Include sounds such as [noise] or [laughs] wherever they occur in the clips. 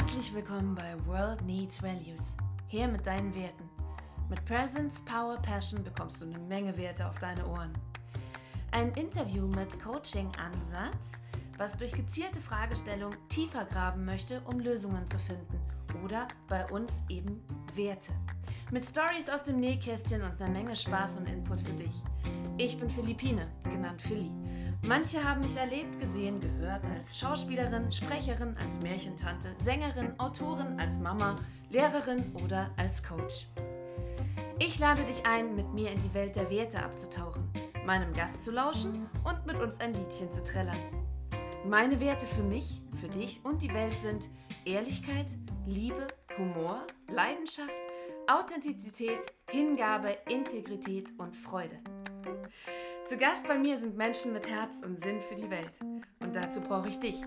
Herzlich willkommen bei World Needs Values. Hier mit deinen Werten. Mit Presence, Power, Passion bekommst du eine Menge Werte auf deine Ohren. Ein Interview mit Coaching-Ansatz, was durch gezielte Fragestellung tiefer graben möchte, um Lösungen zu finden. Oder bei uns eben Werte. Mit Stories aus dem Nähkästchen und einer Menge Spaß und Input für dich. Ich bin Philippine, genannt Philly. Manche haben mich erlebt, gesehen, gehört als Schauspielerin, Sprecherin, als Märchentante, Sängerin, Autorin, als Mama, Lehrerin oder als Coach. Ich lade dich ein, mit mir in die Welt der Werte abzutauchen, meinem Gast zu lauschen und mit uns ein Liedchen zu trällern. Meine Werte für mich, für dich und die Welt sind Ehrlichkeit, Liebe, Humor, Leidenschaft, Authentizität, Hingabe, Integrität und Freude. Zu Gast bei mir sind Menschen mit Herz und Sinn für die Welt. Und dazu brauche ich dich.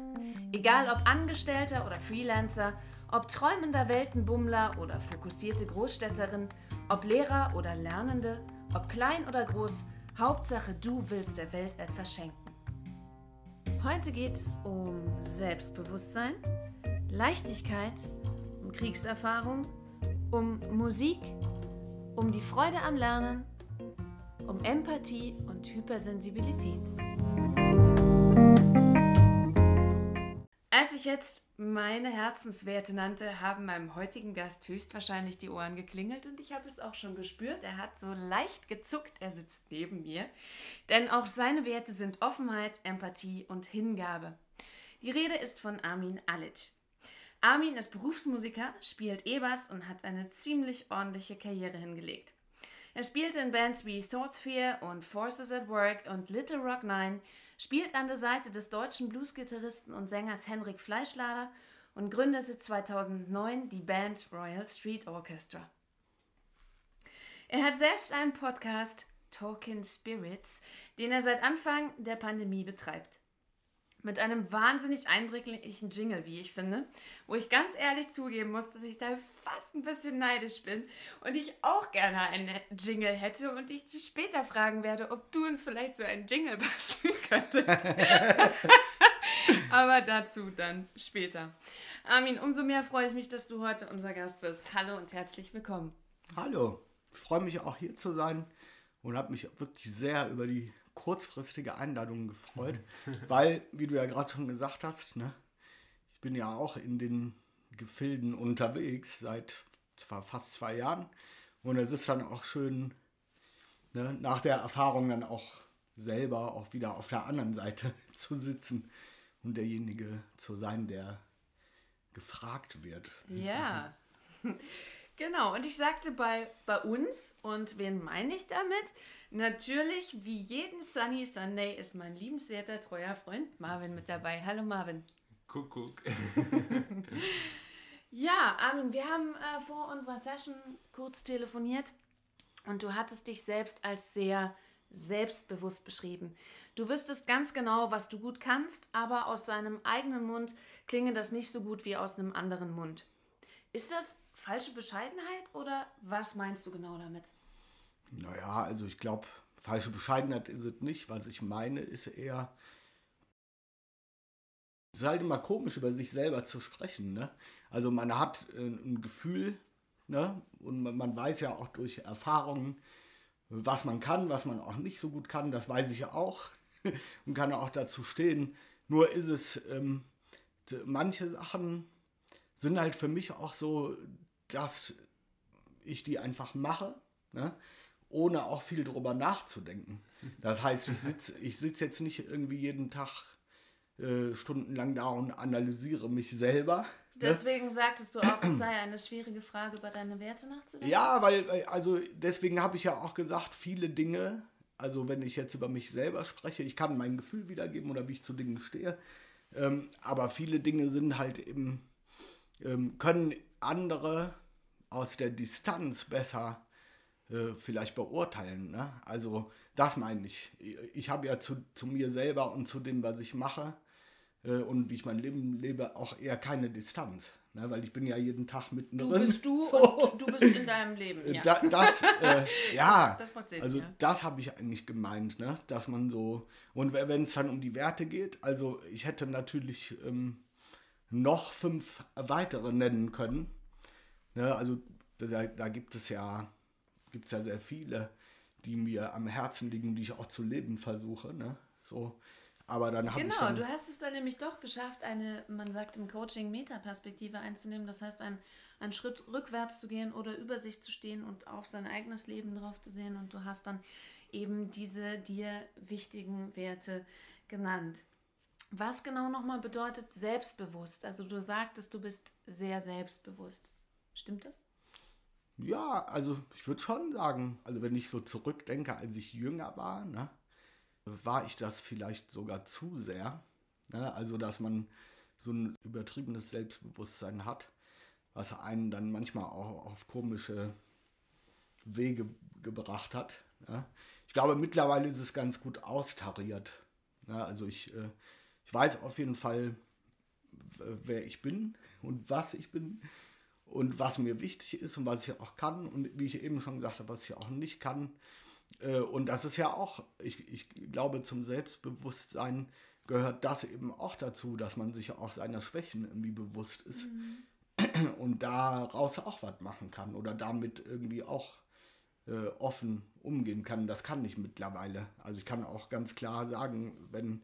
Egal ob Angestellter oder Freelancer, ob träumender Weltenbummler oder fokussierte Großstädterin, ob Lehrer oder Lernende, ob klein oder groß, Hauptsache du willst der Welt etwas schenken. Heute geht es um Selbstbewusstsein, Leichtigkeit, um Kriegserfahrung, um Musik, um die Freude am Lernen um Empathie und Hypersensibilität. Als ich jetzt meine Herzenswerte nannte, haben meinem heutigen Gast höchstwahrscheinlich die Ohren geklingelt und ich habe es auch schon gespürt. Er hat so leicht gezuckt, er sitzt neben mir. Denn auch seine Werte sind Offenheit, Empathie und Hingabe. Die Rede ist von Armin Alic. Armin ist Berufsmusiker, spielt E-Bass und hat eine ziemlich ordentliche Karriere hingelegt. Er spielte in Bands wie Thoughtsphere und Forces at Work und Little Rock Nine, spielt an der Seite des deutschen Bluesgitarristen und Sängers Henrik Fleischlader und gründete 2009 die Band Royal Street Orchestra. Er hat selbst einen Podcast, Talking Spirits, den er seit Anfang der Pandemie betreibt mit einem wahnsinnig eindringlichen Jingle, wie ich finde, wo ich ganz ehrlich zugeben muss, dass ich da fast ein bisschen neidisch bin und ich auch gerne einen Jingle hätte und ich dich später fragen werde, ob du uns vielleicht so einen Jingle [laughs] basteln könntest. [laughs] Aber dazu dann später. Armin, umso mehr freue ich mich, dass du heute unser Gast bist. Hallo und herzlich willkommen. Hallo, ich freue mich auch hier zu sein und habe mich wirklich sehr über die kurzfristige Einladungen gefreut, [laughs] weil, wie du ja gerade schon gesagt hast, ne, ich bin ja auch in den Gefilden unterwegs seit zwar fast zwei Jahren und es ist dann auch schön, ne, nach der Erfahrung dann auch selber auch wieder auf der anderen Seite [laughs] zu sitzen und derjenige zu sein, der gefragt wird. Ja. [laughs] Genau, und ich sagte bei, bei uns, und wen meine ich damit? Natürlich, wie jeden Sunny Sunday ist mein liebenswerter, treuer Freund Marvin mit dabei. Hallo Marvin. Kuckuck. [laughs] ja, Armin, wir haben äh, vor unserer Session kurz telefoniert und du hattest dich selbst als sehr selbstbewusst beschrieben. Du wüsstest ganz genau, was du gut kannst, aber aus deinem eigenen Mund klinge das nicht so gut wie aus einem anderen Mund. Ist das falsche Bescheidenheit oder was meinst du genau damit? Naja, also ich glaube, falsche Bescheidenheit ist es nicht. Was ich meine, ist eher, es ist halt immer komisch, über sich selber zu sprechen. Ne? Also man hat äh, ein Gefühl ne? und man, weiß ja auch durch Erfahrungen, was man kann, was man auch nicht so gut kann. Das weiß ich ja auch [laughs] und kann auch dazu stehen. Nur ist es, ähm, manche Sachen sind halt für mich auch so, dass ich die einfach mache, ne? ohne auch viel drüber nachzudenken. Das heißt, ich sitze [laughs] ich sitz jetzt nicht irgendwie jeden Tag äh, stundenlang da und analysiere mich selber. Ne? Deswegen sagtest du auch, es sei eine schwierige Frage, über deine Werte nachzudenken? Ja, weil, also deswegen habe ich ja auch gesagt, viele Dinge, also wenn ich jetzt über mich selber spreche, ich kann mein Gefühl wiedergeben oder wie ich zu Dingen stehe, ähm, aber viele Dinge sind halt eben, ähm, können andere aus der Distanz besser äh, vielleicht beurteilen. Ne? Also das meine ich. Ich habe ja zu, zu mir selber und zu dem, was ich mache äh, und wie ich mein Leben lebe, auch eher keine Distanz. Ne? Weil ich bin ja jeden Tag mittendrin. Du bist du so. [laughs] und du bist in deinem Leben. Ja, da, das, äh, [laughs] ja. Das, das Sinn, also ja. das habe ich eigentlich gemeint, ne? dass man so, und wenn es dann um die Werte geht, also ich hätte natürlich... Ähm, noch fünf weitere nennen können. Ne, also da, da gibt es ja, gibt es ja sehr viele, die mir am Herzen liegen, die ich auch zu leben versuche. Ne? So, aber dann habe genau, ich dann, du hast es dann nämlich doch geschafft, eine, man sagt im Coaching, Metaperspektive einzunehmen. Das heißt, ein, einen Schritt rückwärts zu gehen oder über sich zu stehen und auf sein eigenes Leben drauf zu sehen. Und du hast dann eben diese dir wichtigen Werte genannt. Was genau nochmal bedeutet selbstbewusst? Also du sagtest, du bist sehr selbstbewusst. Stimmt das? Ja, also ich würde schon sagen, also wenn ich so zurückdenke, als ich jünger war, ne, war ich das vielleicht sogar zu sehr. Ne? Also dass man so ein übertriebenes Selbstbewusstsein hat, was einen dann manchmal auch auf komische Wege gebracht hat. Ne? Ich glaube, mittlerweile ist es ganz gut austariert. Ne? Also ich, äh, ich weiß auf jeden Fall, wer ich bin und was ich bin und was mir wichtig ist und was ich auch kann und wie ich eben schon gesagt habe, was ich auch nicht kann. Äh, und das ist ja auch, ich, ich glaube, zum Selbstbewusstsein gehört das eben auch dazu, dass man sich auch seiner Schwächen irgendwie bewusst ist mhm. und daraus auch was machen kann oder damit irgendwie auch äh, offen umgehen kann. Das kann ich mittlerweile. Also ich kann auch ganz klar sagen, wenn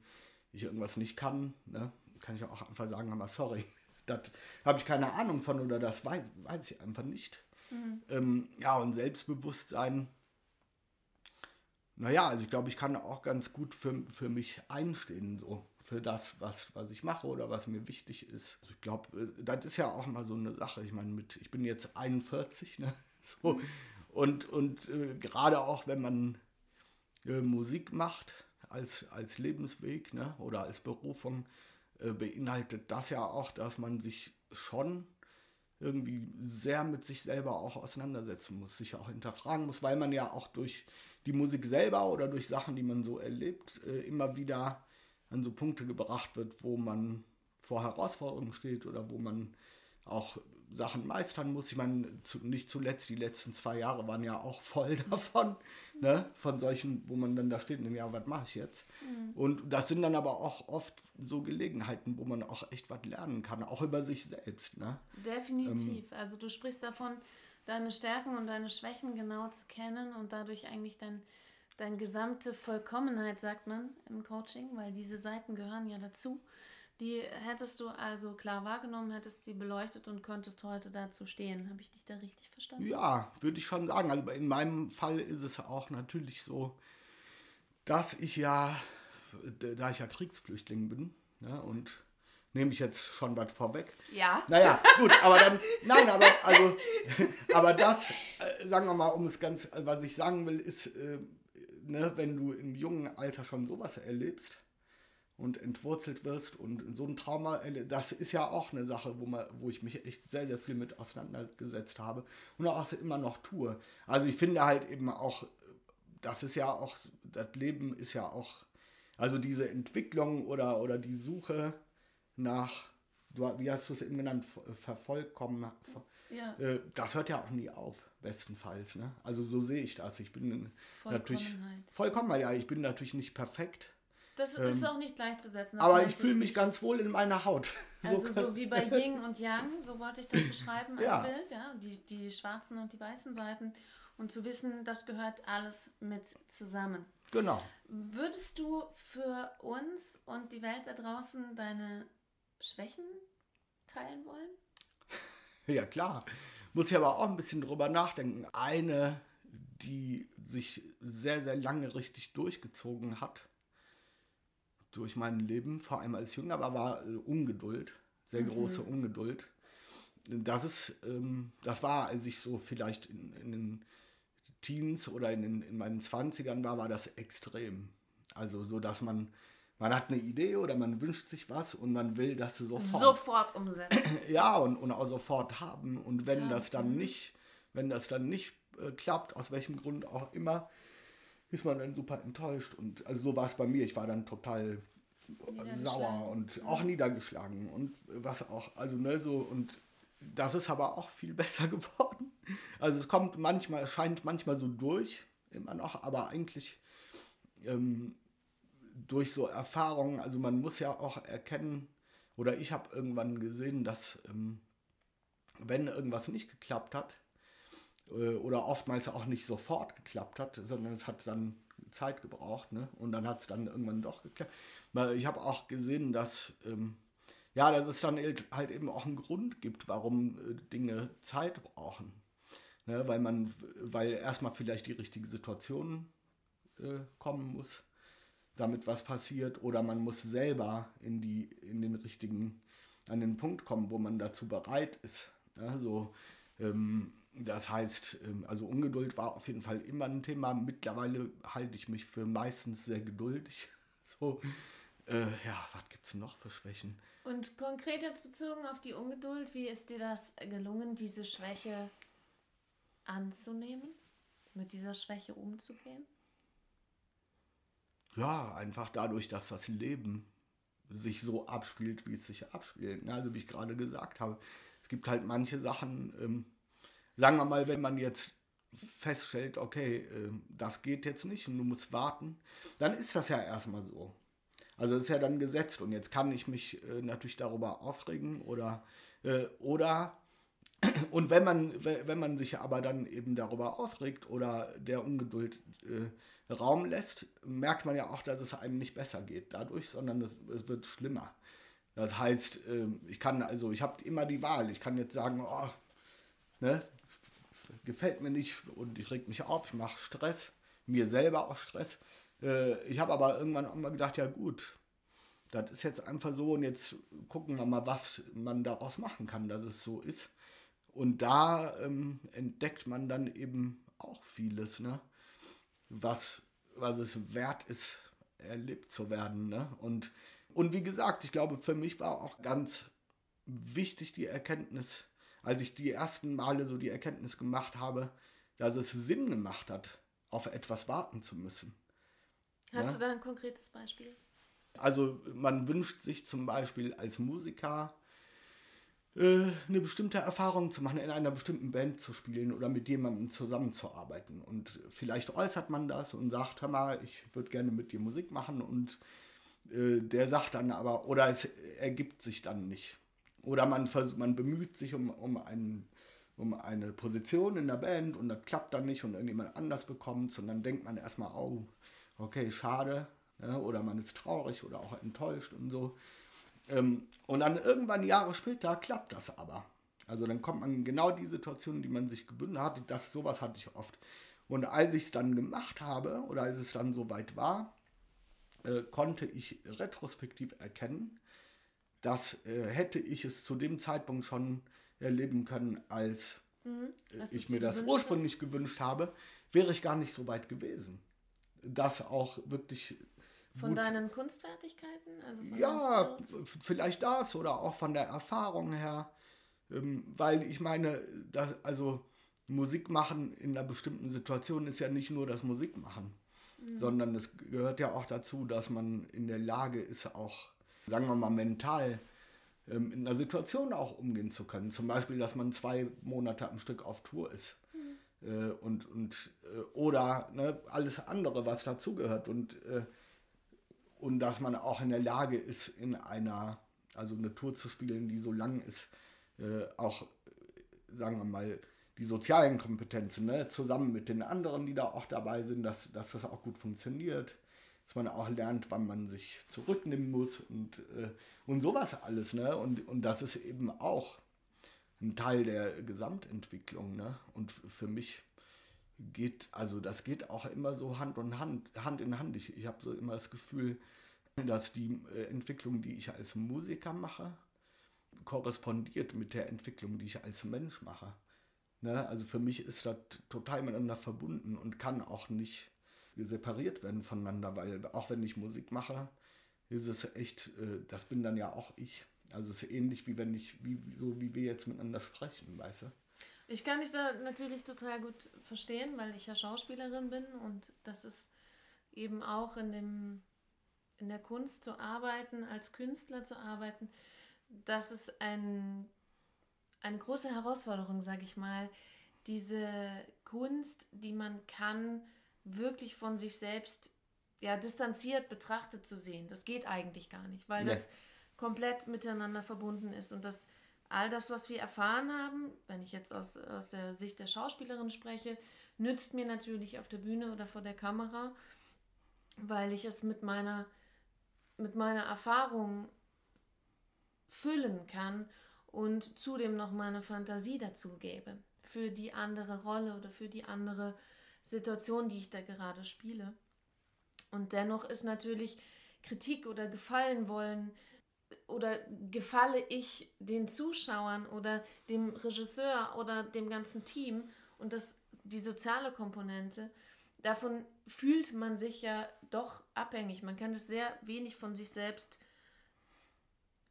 ich irgendwas nicht kann, ne, kann ich auch einfach sagen, aber sorry, das habe ich keine Ahnung von oder das weiß, weiß ich einfach nicht. Mhm. Ähm, ja, und Selbstbewusstsein, naja, also ich glaube, ich kann auch ganz gut für, für mich einstehen, so für das, was, was ich mache oder was mir wichtig ist. Also ich glaube, äh, das ist ja auch mal so eine Sache. Ich meine, mit, ich bin jetzt 41, ne? [laughs] So, mhm. und und äh, gerade auch, wenn man äh, Musik macht als, als Lebensweg ne? oder als Berufung, äh, beinhaltet das ja auch, dass man sich schon irgendwie sehr mit sich selber auch auseinandersetzen muss, sich auch hinterfragen muss, weil man ja auch durch die Musik selber oder durch Sachen, die man so erlebt, äh, immer wieder an so Punkte gebracht wird, wo man vor Herausforderungen steht oder wo man auch Sachen meistern muss. Ich meine, zu, nicht zuletzt die letzten zwei Jahre waren ja auch voll [laughs] davon, ne? von solchen, wo man dann da steht und denkt, ja, was mache ich jetzt? Mhm. Und das sind dann aber auch oft so Gelegenheiten, wo man auch echt was lernen kann, auch über sich selbst. Ne? Definitiv. Ähm, also du sprichst davon, deine Stärken und deine Schwächen genau zu kennen und dadurch eigentlich dein, deine gesamte Vollkommenheit, sagt man im Coaching, weil diese Seiten gehören ja dazu. Die hättest du also klar wahrgenommen, hättest sie beleuchtet und könntest heute dazu stehen. Habe ich dich da richtig verstanden? Ja, würde ich schon sagen. Also in meinem Fall ist es auch natürlich so, dass ich ja, da ich ja Kriegsflüchtling bin, ne, und nehme ich jetzt schon was vorweg. Ja. Naja, gut, aber dann, nein, aber, also, [laughs] aber das, äh, sagen wir mal, um es ganz, was ich sagen will, ist, äh, ne, wenn du im jungen Alter schon sowas erlebst, und entwurzelt wirst und so ein Trauma, das ist ja auch eine Sache, wo, man, wo ich mich echt sehr, sehr viel mit auseinandergesetzt habe und auch immer noch tue. Also ich finde halt eben auch, das ist ja auch, das Leben ist ja auch, also diese Entwicklung oder, oder die Suche nach, wie hast du es eben genannt, vervollkommen, ja. Äh, das hört ja auch nie auf, bestenfalls. Ne? Also so sehe ich das. Ich bin natürlich vollkommen, ja, ich bin natürlich nicht perfekt das ähm, ist auch nicht gleichzusetzen. aber ich fühle mich ganz wohl in meiner Haut. [laughs] Also so, so wie bei Yin und Yang, so wollte ich das [clears throat] beschreiben als ja. Bild, ja, die, die schwarzen und die weißen Seiten. Und zu wissen, das gehört alles mit zusammen. Genau. Würdest du für uns und die Welt da draußen deine Schwächen teilen wollen? [laughs] Ja, klar. Muss ich aber auch ein bisschen drüber nachdenken. Eine, die sich sehr, sehr lange richtig durchgezogen hat, durch mein Leben, vor allem als Jünger, aber war äh, Ungeduld, sehr mhm. große Ungeduld. Das ist, ähm, das war, als ich so vielleicht in, in den Teens oder in, in meinen Zwanzigern war, war das extrem. Also so, dass man, man hat eine Idee oder man wünscht sich was und man will das sofort. Sofort umsetzen. [clears throat] ja, und, und auch sofort haben. Und wenn ja. das dann nicht, wenn das dann nicht äh, klappt, aus welchem Grund auch immer, ist man dann super enttäuscht. Und also so war es bei mir. Ich war dann total sauer und auch niedergeschlagen und was auch. Also ne, so und das ist aber auch viel [laughs] besser geworden. Also es kommt manchmal, es scheint manchmal so durch, immer noch, aber eigentlich ähm, durch so Erfahrungen, also man muss ja auch erkennen oder ich habe irgendwann gesehen, dass ähm, wenn irgendwas nicht geklappt hat, oder oftmals auch nicht sofort geklappt hat, sondern es hat dann Zeit gebraucht, ne? Und dann hat es dann irgendwann doch geklappt. Ich habe auch gesehen, dass ähm, ja, dass es dann halt eben auch einen Grund gibt, warum äh, Dinge Zeit brauchen. Ne? Weil man, weil erstmal vielleicht die richtige Situation äh, kommen muss, damit was passiert, oder man muss selber in die, in den richtigen, an den Punkt kommen, wo man dazu bereit ist. Ne? So, ähm, das heißt, ähm, also Ungeduld war auf jeden Fall immer ein Thema. Mittlerweile halte ich mich für meistens sehr geduldig. [laughs] So, äh, ja, was gibt es noch für Schwächen? Und konkret jetzt bezogen auf die Ungeduld, wie ist dir das gelungen, diese Schwäche anzunehmen, mit dieser Schwäche umzugehen? Ja, einfach dadurch, dass das Leben sich so abspielt, wie es sich abspielt. Ne? Also wie ich gerade gesagt habe, es gibt halt manche Sachen, ähm, sagen wir mal, wenn man jetzt feststellt, okay, äh, das geht jetzt nicht und du musst warten, dann ist das ja erstmal so. Also ist ja dann gesetzt und jetzt kann ich mich äh, natürlich darüber aufregen oder, äh, oder [clears throat] und wenn man, wenn man sich aber dann eben darüber aufregt oder der Ungeduld äh, Raum lässt, merkt man ja auch, dass es einem nicht besser geht dadurch, sondern es, es wird schlimmer. Das heißt, äh, ich kann also, ich habe immer die Wahl. Ich kann jetzt sagen, oh, ne, gefällt mir nicht und ich reg mich auf, ich mache Stress, mir selber auch Stress. Äh, ich habe aber irgendwann auch mal gedacht, ja gut, das ist jetzt einfach so und jetzt gucken wir mal, was man daraus machen kann, dass es so ist. Und da ähm, entdeckt man dann eben auch vieles, ne? was, was es wert ist, erlebt zu werden. Ne? Und, und wie gesagt, ich glaube, für mich war auch ganz wichtig die Erkenntnis, als ich die ersten Male so die Erkenntnis gemacht habe, dass es Sinn gemacht hat, auf etwas warten zu müssen. Hast ja? du da ein konkretes Beispiel? Also man wünscht sich zum Beispiel als Musiker äh, eine bestimmte Erfahrung zu machen, in einer bestimmten Band zu spielen oder mit jemandem zusammenzuarbeiten. Und vielleicht äußert man das und sagt, hör mal, ich würde gerne mit dir Musik machen und äh, der sagt dann aber, oder es ergibt sich dann nicht. Oder man, versucht, man bemüht sich um, um, einen, um eine Position in der Band und das klappt dann nicht und irgendjemand anders bekommt und dann denkt man erstmal, oh, okay, schade, ja, oder man ist traurig oder auch enttäuscht und so. Ähm, und dann irgendwann Jahre später klappt das aber. Also dann kommt man in genau die Situation, die man sich gewünscht hat. Das, sowas hatte ich oft. Und als ich es dann gemacht habe oder als es dann soweit war, äh, konnte ich retrospektiv erkennen, dass äh, hätte ich es zu dem Zeitpunkt schon erleben können, als mhm, äh, ich mir das ursprünglich hast? gewünscht habe, wäre ich gar nicht so weit gewesen. Das auch wirklich von gut. deinen Kunstfertigkeiten? Also ja, vielleicht das oder auch von der Erfahrung her. Ähm, weil ich meine, das, also Musik machen in einer bestimmten Situation ist ja nicht nur das Musikmachen, mhm. sondern es gehört ja auch dazu, dass man in der Lage ist, auch, sagen wir mal, mental ähm, in einer Situation auch umgehen zu können. Zum Beispiel, dass man zwei Monate am Stück auf Tour ist. Mhm. Äh, und, und äh, oder ne, alles andere, was dazugehört. Und äh, und dass man auch in der Lage ist, in einer, also eine Tour zu spielen, die so lang ist, äh, auch, sagen wir mal, die sozialen Kompetenzen, ne, zusammen mit den anderen, die da auch dabei sind, dass, dass das auch gut funktioniert, dass man auch lernt, wann man sich zurücknehmen muss und, äh, und sowas alles. Ne? Und, und das ist eben auch ein Teil der Gesamtentwicklung. Ne? Und für mich geht, also das geht auch immer so Hand in Hand, Hand in Hand. Ich, ich habe so immer das Gefühl, dass die äh, Entwicklung, die ich als Musiker mache, korrespondiert mit der Entwicklung, die ich als Mensch mache. Ne? Also für mich ist das total miteinander verbunden und kann auch nicht separiert werden voneinander, weil auch wenn ich Musik mache, ist es echt, äh, das bin dann ja auch ich. Also es ist ähnlich wie wenn ich, wie, so wie wir jetzt miteinander sprechen, weißt du? Ich kann dich da natürlich total gut verstehen, weil ich ja Schauspielerin bin und das ist eben auch in, dem, in der Kunst zu arbeiten, als Künstler zu arbeiten, das ist ein, eine große Herausforderung, sage ich mal, diese Kunst, die man kann, wirklich von sich selbst ja, distanziert betrachtet zu sehen. Das geht eigentlich gar nicht, weil nee. das komplett miteinander verbunden ist und dass all das, was wir erfahren haben, wenn ich jetzt aus, aus der Sicht der Schauspielerin spreche, nützt mir natürlich auf der Bühne oder vor der Kamera, weil ich es mit meiner, mit meiner Erfahrung füllen kann und zudem noch meine Fantasie dazu gebe für die andere Rolle oder für die andere Situation, die ich da gerade spiele. Und dennoch ist natürlich Kritik oder Gefallen wollen oder gefalle ich den Zuschauern oder dem Regisseur oder dem ganzen Team und das, die soziale Komponente, davon fühlt man sich ja doch abhängig. Man kann es sehr wenig von sich selbst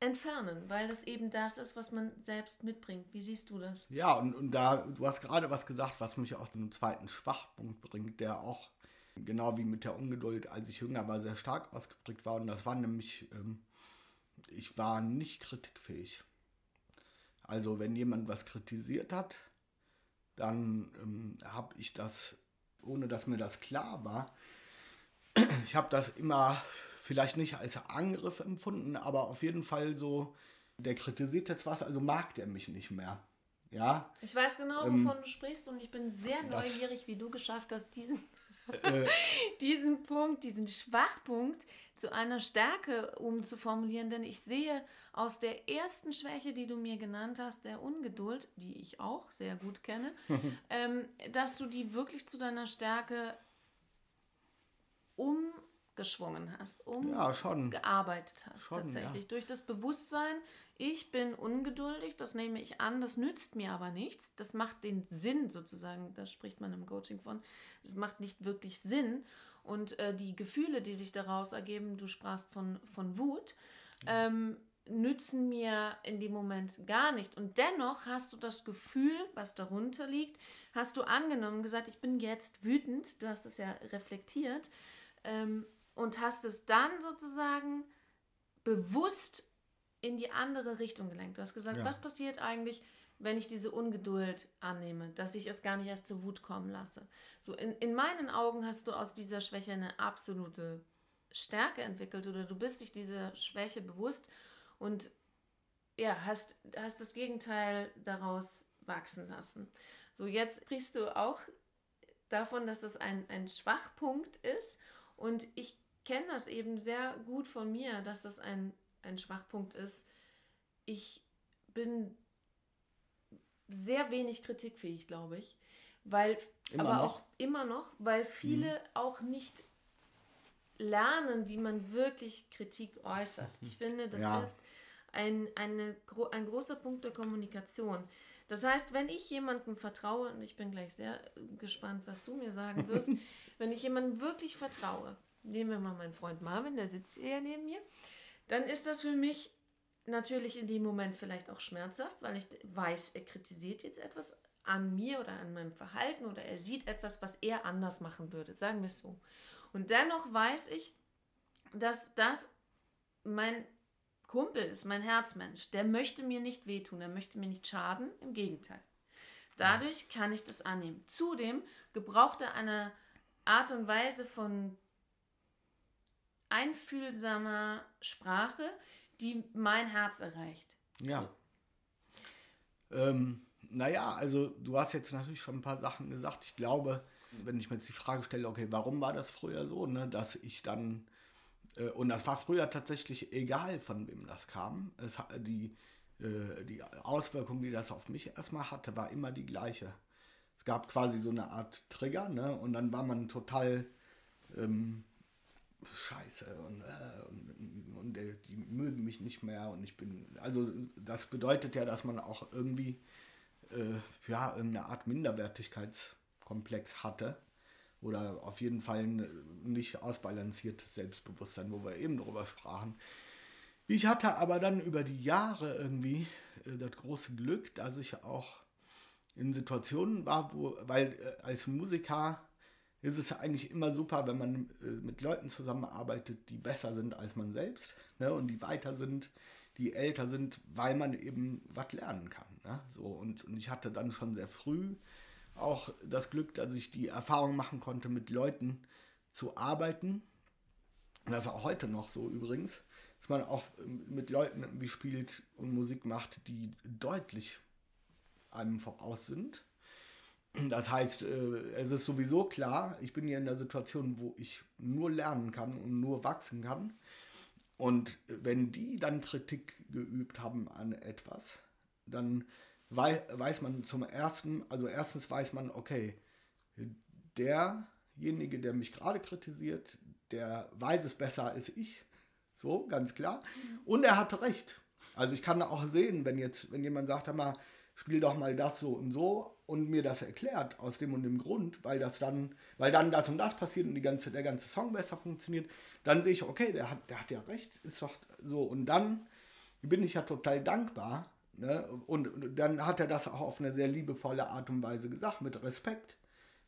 entfernen, weil das eben das ist, was man selbst mitbringt. Wie siehst du das? Ja, und, und da, du hast gerade was gesagt, was mich aus dem zweiten Schwachpunkt bringt, der auch genau wie mit der Ungeduld, als ich jünger war, sehr stark ausgeprägt war. Und das war nämlich, ähm, ich war nicht kritikfähig. Also wenn jemand was kritisiert hat, dann ähm, habe ich das, ohne dass mir das klar war, [clears throat] ich habe das immer vielleicht nicht als Angriff empfunden, aber auf jeden Fall so, der kritisiert jetzt was, also mag der mich nicht mehr. Ja. Ich weiß genau, ähm, wovon du sprichst und ich bin sehr neugierig, wie du geschafft hast, diesen, äh, [laughs] diesen Punkt, diesen Schwachpunkt zu einer Stärke umzuformulieren, denn ich sehe aus der ersten Schwäche, die du mir genannt hast, der Ungeduld, die ich auch sehr gut kenne, [laughs] ähm, dass du die wirklich zu deiner Stärke um geschwungen hast, um ja, schon. gearbeitet hast schon, tatsächlich. Ja. Durch das Bewusstsein, ich bin ungeduldig, das nehme ich an, das nützt mir aber nichts. Das macht den Sinn sozusagen, da spricht man im Coaching von, es macht nicht wirklich Sinn. Und äh, die Gefühle, die sich daraus ergeben, du sprachst von, von Wut, ähm, nützen mir in dem Moment gar nicht. Und dennoch hast du das Gefühl, was darunter liegt, hast du angenommen, gesagt, ich bin jetzt wütend, du hast es ja reflektiert, ähm, und hast es dann sozusagen bewusst in die andere Richtung gelenkt. Du hast gesagt, ja. was passiert eigentlich, wenn ich diese Ungeduld annehme, dass ich es gar nicht erst zur Wut kommen lasse. So in, in meinen Augen hast du aus dieser Schwäche eine absolute Stärke entwickelt oder du bist dich dieser Schwäche bewusst und ja, hast, hast das Gegenteil daraus wachsen lassen. So, jetzt sprichst du auch davon, dass das ein, ein Schwachpunkt ist und ich kenne das eben sehr gut von mir, dass das ein, ein Schwachpunkt ist. Ich bin sehr wenig kritikfähig, glaube ich. Weil, immer aber noch? auch immer noch, weil viele mhm. auch nicht lernen, wie man wirklich Kritik äußert. Ich [laughs] finde, das ja. ist ein, eine, ein großer Punkt der Kommunikation. Das heißt, wenn ich jemandem vertraue, und ich bin gleich sehr gespannt, was du mir sagen wirst, [laughs] wenn ich jemandem wirklich vertraue, nehmen wir mal meinen Freund Marvin, der sitzt hier neben mir, dann ist das für mich natürlich in dem Moment vielleicht auch schmerzhaft, weil ich weiß, er kritisiert jetzt etwas an mir oder an meinem Verhalten oder er sieht etwas, was er anders machen würde, sagen wir es so. Und dennoch weiß ich, dass das mein Kumpel ist, mein Herzmensch, der möchte mir nicht wehtun, der möchte mir nicht schaden, im Gegenteil. Dadurch kann ich das annehmen. Zudem gebraucht er eine Art und Weise von einfühlsamer Sprache, die mein Herz erreicht. Ja. So. Ähm, naja, also du hast jetzt natürlich schon ein paar Sachen gesagt. Ich glaube, wenn ich mir jetzt die Frage stelle, okay, warum war das früher so, ne, dass ich dann, äh, und das war früher tatsächlich egal, von wem das kam. Es, die, äh, die Auswirkung, die das auf mich erstmal hatte, war immer die gleiche. Es gab quasi so eine Art Trigger, ne, und dann war man total ähm, scheiße und, äh, und, und die mögen mich nicht mehr und ich bin, also das bedeutet ja, dass man auch irgendwie äh, ja, irgendeine Art Minderwertigkeitskomplex hatte oder auf jeden Fall ein nicht ausbalanciertes Selbstbewusstsein, wo wir eben drüber sprachen. Ich hatte aber dann über die Jahre irgendwie äh, das große Glück, dass ich auch in Situationen war, wo, weil äh, als Musiker ist es eigentlich immer super, wenn man äh, mit Leuten zusammenarbeitet, die besser sind als man selbst ne, und die weiter sind, die älter sind, weil man eben was lernen kann. Ne? So, und, und ich hatte dann schon sehr früh auch das Glück, dass ich die Erfahrung machen konnte, mit Leuten zu arbeiten. Und das ist auch heute noch so übrigens. dass man auch ähm, mit Leuten irgendwie spielt und Musik macht, die deutlich einem voraus sind. Das heißt, äh, es ist sowieso klar, ich bin hier in der Situation, wo ich nur lernen kann und nur wachsen kann. Und wenn die dann Kritik geübt haben an etwas, dann weiß man zum ersten, also erstens weiß man, okay, derjenige, der mich gerade kritisiert, der weiß es besser als ich. So, ganz klar. Und er hatte recht. Also ich kann auch sehen, wenn jetzt, wenn jemand sagt, mal, spiel doch mal das so und so und mir das erklärt aus dem und dem Grund, weil das dann, weil dann das und das passiert und die ganze, der ganze Song besser funktioniert, dann sehe ich, okay, der hat, der hat ja recht, ist doch so. Und dann bin ich ja total dankbar. Ne? Und, und dann hat er das auch auf eine sehr liebevolle Art und Weise gesagt, mit Respekt.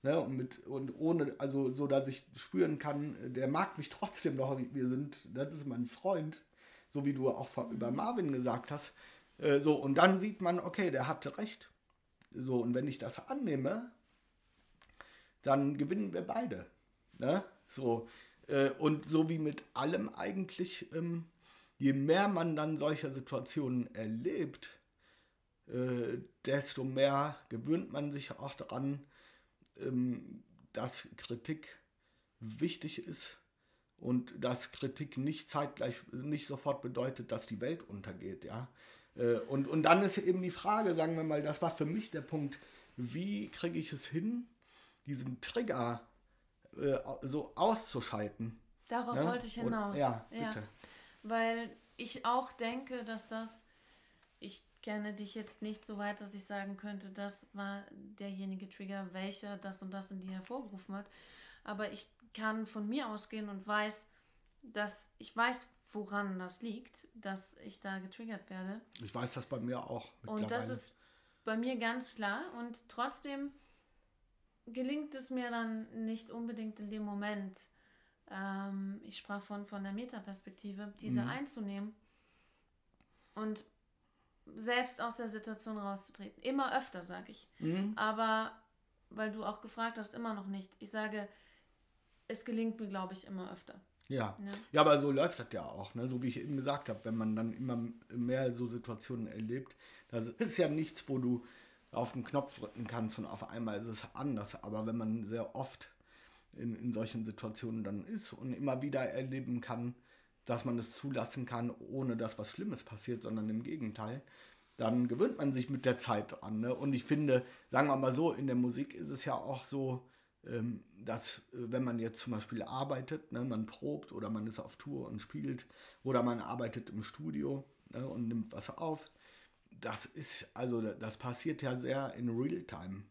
Ne, und, mit, und ohne, also so, dass ich spüren kann, der mag mich trotzdem noch, wir sind, das ist mein Freund, so wie du auch über Marvin gesagt hast. Äh, so, und dann sieht man, okay, der hatte recht. So, und wenn ich das annehme, dann gewinnen wir beide. Ne? So, äh, und so wie mit allem eigentlich, ähm, je mehr man dann solche Situationen erlebt, äh, desto mehr gewöhnt man sich auch daran, ähm, dass Kritik wichtig ist und dass Kritik nicht zeitgleich, nicht sofort bedeutet, dass die Welt untergeht, ja. Äh, und, und dann ist eben die Frage, sagen wir mal, das war für mich der Punkt, wie kriege ich es hin, diesen Trigger äh, so auszuschalten. Darauf ne? wollte ich hinaus. Und, ja, bitte. Ja, weil ich auch denke, dass das, ich kenne dich jetzt nicht so weit, dass ich sagen könnte, das war derjenige Trigger, welcher das und das in dir hervorgerufen hat. Aber ich kann von mir ausgehen und weiß, dass ich weiß, woran das liegt, dass ich da getriggert werde. Ich weiß das bei mir auch. Und das ist bei mir ganz klar. Und trotzdem gelingt es mir dann nicht unbedingt in dem Moment, ähm, ich sprach von, von der Metaperspektive, diese mhm. einzunehmen und selbst aus der Situation rauszutreten. Immer öfter, sage ich. Mhm. Aber weil du auch gefragt hast, immer noch nicht. Ich sage, es gelingt mir, glaube ich, immer öfter. Ja. ja. ja, aber so läuft das ja auch. Ne? So wie ich eben gesagt habe, wenn man dann immer mehr so Situationen erlebt, das [laughs] ist ja nichts, wo du auf den Knopf drücken kannst und auf einmal ist es anders. Aber wenn man sehr oft in, in solchen Situationen dann ist und immer wieder erleben kann, dass man es zulassen kann, ohne dass was Schlimmes passiert, sondern im Gegenteil, dann gewöhnt man sich mit der Zeit an. Ne? Und ich finde, sagen wir mal so, in der Musik ist es ja auch so, dass äh, wenn man jetzt zum Beispiel arbeitet, ne, man probt oder man ist auf Tour und spielt oder man arbeitet im Studio ne, und nimmt was auf, das ist, also das passiert ja sehr in Realtime.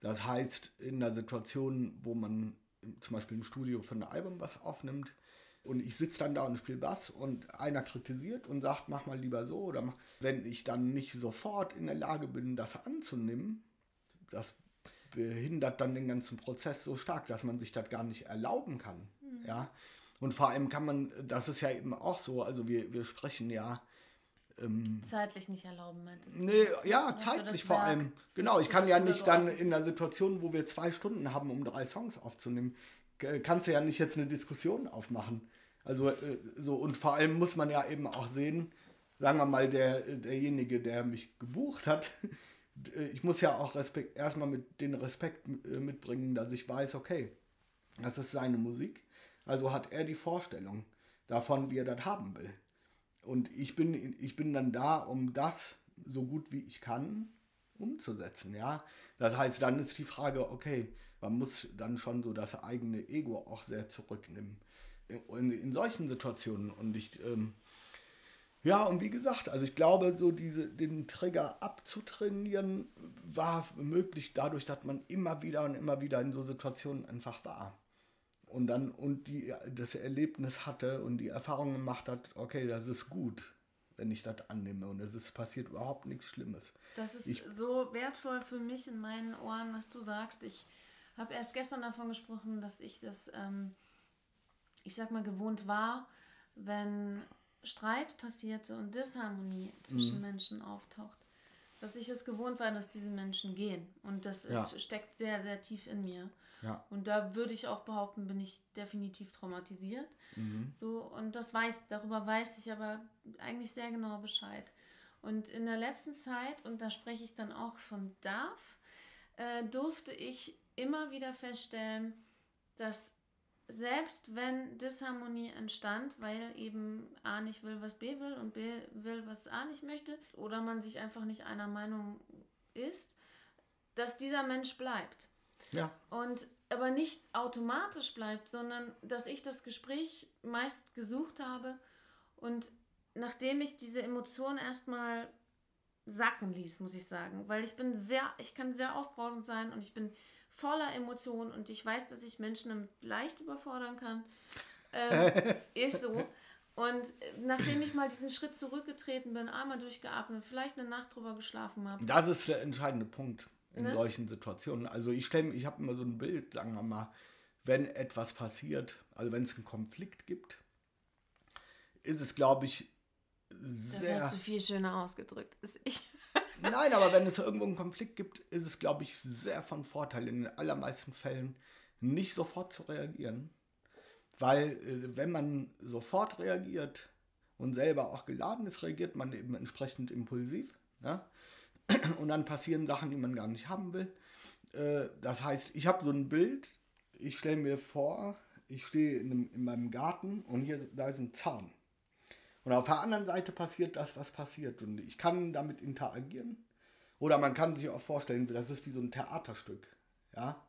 Das heißt, in der Situation, wo man zum Beispiel im Studio für ein Album was aufnimmt und ich sitze dann da und spiele Bass und einer kritisiert und sagt, mach mal lieber so oder mach, wenn ich dann nicht sofort in der Lage bin, das anzunehmen, das behindert dann den ganzen Prozess so stark, dass man sich das gar nicht erlauben kann. Mhm. Ja. Und vor allem kann man, das ist ja eben auch so, also wir, wir sprechen ja. Ähm, zeitlich nicht erlauben, meintest du? Nee, ja, oder zeitlich vor Werk, allem. Genau, ich kann ja nicht dann in einer Situation, wo wir zwei Stunden haben, um drei Songs aufzunehmen, kannst du ja nicht jetzt eine Diskussion aufmachen. Also äh, so, und vor allem muss man ja eben auch sehen, sagen wir mal, der, derjenige, der mich gebucht hat, ich muss ja auch Respekt, erstmal mit den Respekt äh, mitbringen, dass ich weiß, okay, das ist seine Musik. Also hat er die Vorstellung davon, wie er das haben will. Und ich bin, ich bin dann da, um das so gut wie ich kann umzusetzen, ja. Das heißt, dann ist die Frage, okay, man muss dann schon so das eigene Ego auch sehr zurücknehmen. In, in solchen Situationen und ich ähm, ja, und wie gesagt, also ich glaube, so diese, den Trigger abzutrainieren war möglich dadurch, dass man immer wieder und immer wieder in so Situationen einfach war. Und dann und die, das Erlebnis hatte und die Erfahrung gemacht hat, okay, das ist gut, wenn ich das annehme und es ist passiert überhaupt nichts Schlimmes. Das ist ich, so wertvoll für mich in meinen Ohren, was du sagst. Ich habe erst gestern davon gesprochen, dass ich das, ähm, ich sag mal, gewohnt war, wenn Streit passierte und Disharmonie zwischen mhm. Menschen auftaucht, dass ich es gewohnt war, dass diese Menschen gehen. Und das ist, ja. steckt sehr, sehr tief in mir. Ja. Und da würde ich auch behaupten, bin ich definitiv traumatisiert. Mhm. So, und das weiß, darüber weiß ich aber eigentlich sehr genau Bescheid. Und in der letzten Zeit, und da spreche ich dann auch von darf, äh, durfte ich immer wieder feststellen, dass selbst wenn Disharmonie entstand, weil eben A nicht will, was B will und B will, was A nicht möchte, oder man sich einfach nicht einer Meinung ist, dass dieser Mensch bleibt. Ja. Und aber nicht automatisch bleibt, sondern dass ich das Gespräch meist gesucht habe und nachdem ich diese Emotionen erstmal sacken ließ, muss ich sagen, weil ich bin sehr, ich kann sehr aufbrausend sein und ich bin voller Emotionen und ich weiß, dass ich Menschen damit leicht überfordern kann. Ähm, [laughs] ist so. Und nachdem ich mal diesen Schritt zurückgetreten bin, einmal durchgeatmet, vielleicht eine Nacht drüber geschlafen habe. Das ist der entscheidende Punkt in Ne? solchen Situationen. Also ich stelle, ich habe immer so ein Bild, sagen wir mal, wenn etwas passiert, also wenn es einen Konflikt gibt, ist es, glaube ich, Das sehr. hast du viel schöner ausgedrückt als ich. Nein, aber wenn es irgendwo einen Konflikt gibt, ist es, glaube ich, sehr von Vorteil in den allermeisten Fällen nicht sofort zu reagieren. Weil äh, wenn man sofort reagiert und selber auch geladen ist, reagiert man eben entsprechend impulsiv. Ne? [clears throat] Und dann passieren Sachen, die man gar nicht haben will. Äh, das heißt, ich habe so ein Bild, ich stelle mir vor, ich stehe in, in meinem Garten und hier da ist ein Zaun. Und auf der anderen Seite passiert das, was passiert. Und ich kann damit interagieren. Oder man kann sich auch vorstellen, das ist wie so ein Theaterstück. Ja.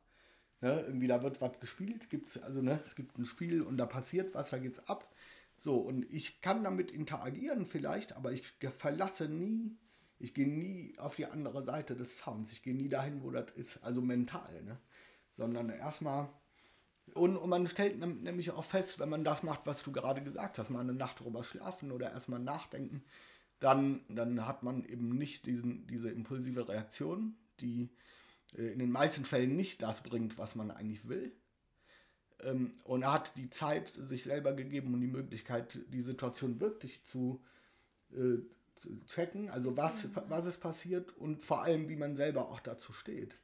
Ne, irgendwie da wird was gespielt, gibt's, also ne, es gibt ein Spiel und da passiert was, da geht's ab. So, und ich kann damit interagieren vielleicht, aber ich verlasse nie, ich gehe nie auf die andere Seite des Sounds. Ich gehe nie dahin, wo das ist, also mental, ne? Sondern erstmal und, und man stellt nämlich auch fest, wenn man das macht, was du gerade gesagt hast, mal eine Nacht drüber schlafen oder erstmal nachdenken, dann, dann hat man eben nicht diesen, diese impulsive Reaktion, die äh, in den meisten Fällen nicht das bringt, was man eigentlich will. Ähm, und er hat die Zeit sich selber gegeben und die Möglichkeit, die Situation wirklich zu, äh, zu checken, also was, was ist passiert und vor allem, wie man selber auch dazu steht.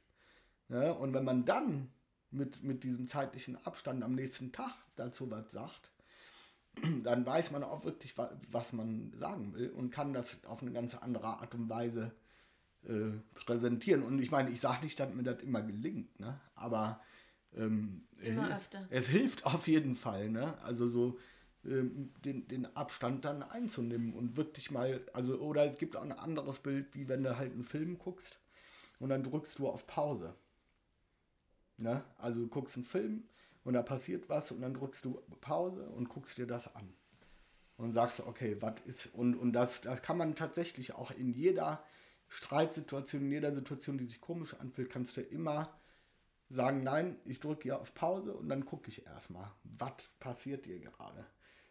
Ne? Und wenn man dann mit, mit diesem zeitlichen Abstand am nächsten Tag dazu was sagt, [clears throat] dann weiß man auch wirklich, wa- was man sagen will und kann das auf eine ganz andere Art und Weise äh, präsentieren. Und ich meine, ich sage nicht, dass mir das immer gelingt, ne? aber ähm, Immer öfter. es hilft auf jeden Fall. Ne? Also so ähm, den, den Abstand dann einzunehmen und wirklich mal, also oder es gibt auch ein anderes Bild, wie wenn du halt einen Film guckst und dann drückst du auf Pause. Ne? Also du guckst einen Film und da passiert was und dann drückst du Pause und guckst dir das an. Und sagst, okay, was ist. Und, und das, das kann man tatsächlich auch in jeder Streitsituation, in jeder Situation, die sich komisch anfühlt, kannst du immer sagen, nein, ich drücke hier auf Pause und dann gucke ich erstmal, was passiert hier gerade.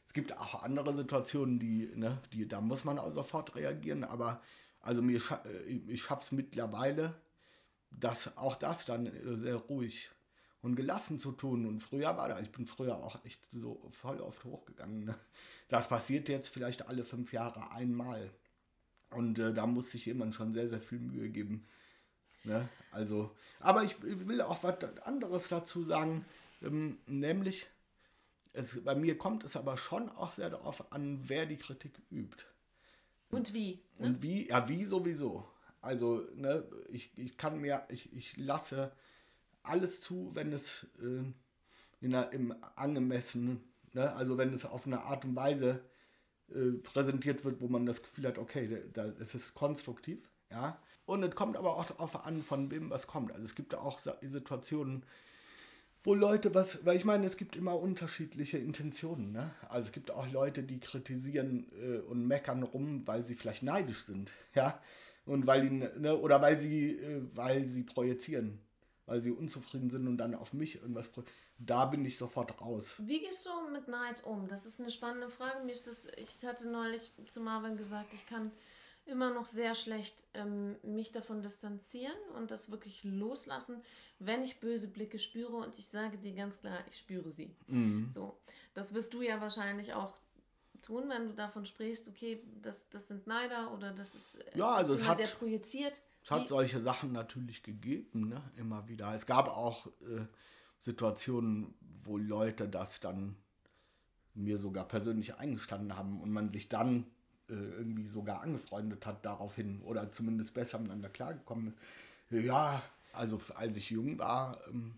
Es gibt auch andere Situationen, die, ne, die, da muss man auch sofort reagieren, aber also mir äh, ich schaffe es mittlerweile, das, auch das dann äh, sehr ruhig und gelassen zu tun. Und früher war das, ich bin früher auch echt so voll oft hochgegangen. Ne? Das passiert jetzt vielleicht alle fünf Jahre einmal. Und äh, da muss sich jemand schon sehr, sehr viel Mühe geben. Ne? Also, aber ich will auch was anderes dazu sagen, ähm, nämlich, es, bei mir kommt es aber schon auch sehr darauf an, wer die Kritik übt. Und wie? Ne? Und wie? Ja, wie sowieso. Also, ne, ich, ich kann mir, ich, ich lasse alles zu, wenn es äh, in einer, im angemessenen, ne, also wenn es auf eine Art und Weise äh, präsentiert wird, wo man das Gefühl hat, okay, da, es ist konstruktiv, ja. Und es kommt aber auch darauf an, von wem was kommt. Also es gibt auch Situationen, wo Leute was, weil ich meine, es gibt immer unterschiedliche Intentionen, ne? Also es gibt auch Leute, die kritisieren äh, und meckern rum, weil sie vielleicht neidisch sind, ja? Und weil die, ne, oder weil sie, äh, weil sie projizieren, weil sie unzufrieden sind und dann auf mich irgendwas Da bin ich sofort raus. Wie gehst du mit Neid um? Das ist eine spannende Frage. Mir ist das, ich hatte neulich zu Marvin gesagt, ich kann immer noch sehr schlecht ähm, mich davon distanzieren und das wirklich loslassen, wenn ich böse Blicke spüre und ich sage dir ganz klar, ich spüre sie. Mhm. So, das wirst du ja wahrscheinlich auch tun, wenn du davon sprichst, okay, das, das sind Neider oder das ist äh, Ja, also es hat- der projiziert. Es hat solche Sachen natürlich gegeben, ne? immer wieder. Es gab auch, äh, Situationen, wo Leute das dann mir sogar persönlich eingestanden haben und man sich dann äh, irgendwie sogar angefreundet hat daraufhin oder zumindest besser miteinander klargekommen ist. Ja, also als ich jung war, ähm,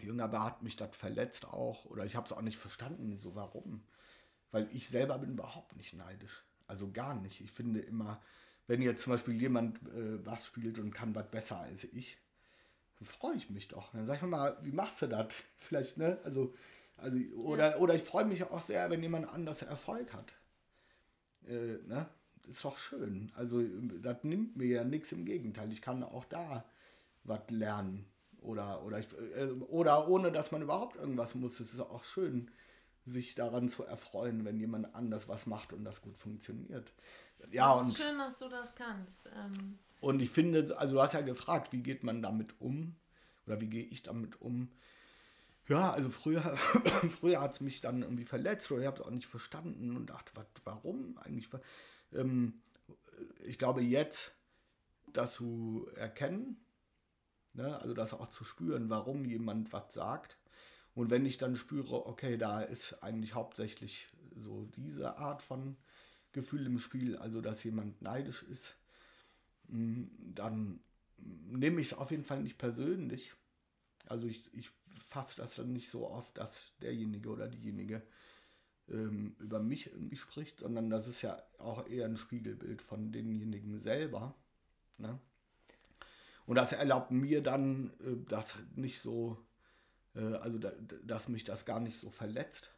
jünger war, hat mich das verletzt auch oder ich habe es auch nicht verstanden, so warum. Weil ich selber bin überhaupt nicht neidisch. Also gar nicht. Ich finde immer, wenn jetzt zum Beispiel jemand äh, was spielt und kann was besser als ich, dann freue ich mich doch. Dann sag ich mir mal, wie machst du das? [laughs] Vielleicht, ne? Also, also oder, ja. oder ich freue mich auch sehr, wenn jemand anders Erfolg hat. Äh, ne? Ist doch schön. Also, das nimmt mir ja nichts im Gegenteil. Ich kann auch da was lernen. Oder, oder, ich, äh, oder ohne dass man überhaupt irgendwas muss. Es ist auch schön, sich daran zu erfreuen, wenn jemand anders was macht und das gut funktioniert. Ja, das ist und, schön, dass du das kannst. Ähm. Und ich finde, also du hast ja gefragt, wie geht man damit um? Oder wie gehe ich damit um? Ja, also früher, [coughs] früher hat es mich dann irgendwie verletzt oder ich habe es auch nicht verstanden und dachte, wat, warum eigentlich? Ähm, ich glaube jetzt, das zu erkennen, ne, also das auch zu spüren, warum jemand was sagt. Und wenn ich dann spüre, okay, da ist eigentlich hauptsächlich so diese Art von Gefühl im Spiel, also dass jemand neidisch ist, mm, dann nehme ich es auf jeden Fall nicht persönlich. Also ich, ich fasse das dann nicht so oft, dass derjenige oder diejenige ähm, über mich irgendwie spricht, sondern das ist ja auch eher ein Spiegelbild von denjenigen selber. Ne? Und das erlaubt mir dann, äh, das nicht so, also da, dass mich das gar nicht so verletzt.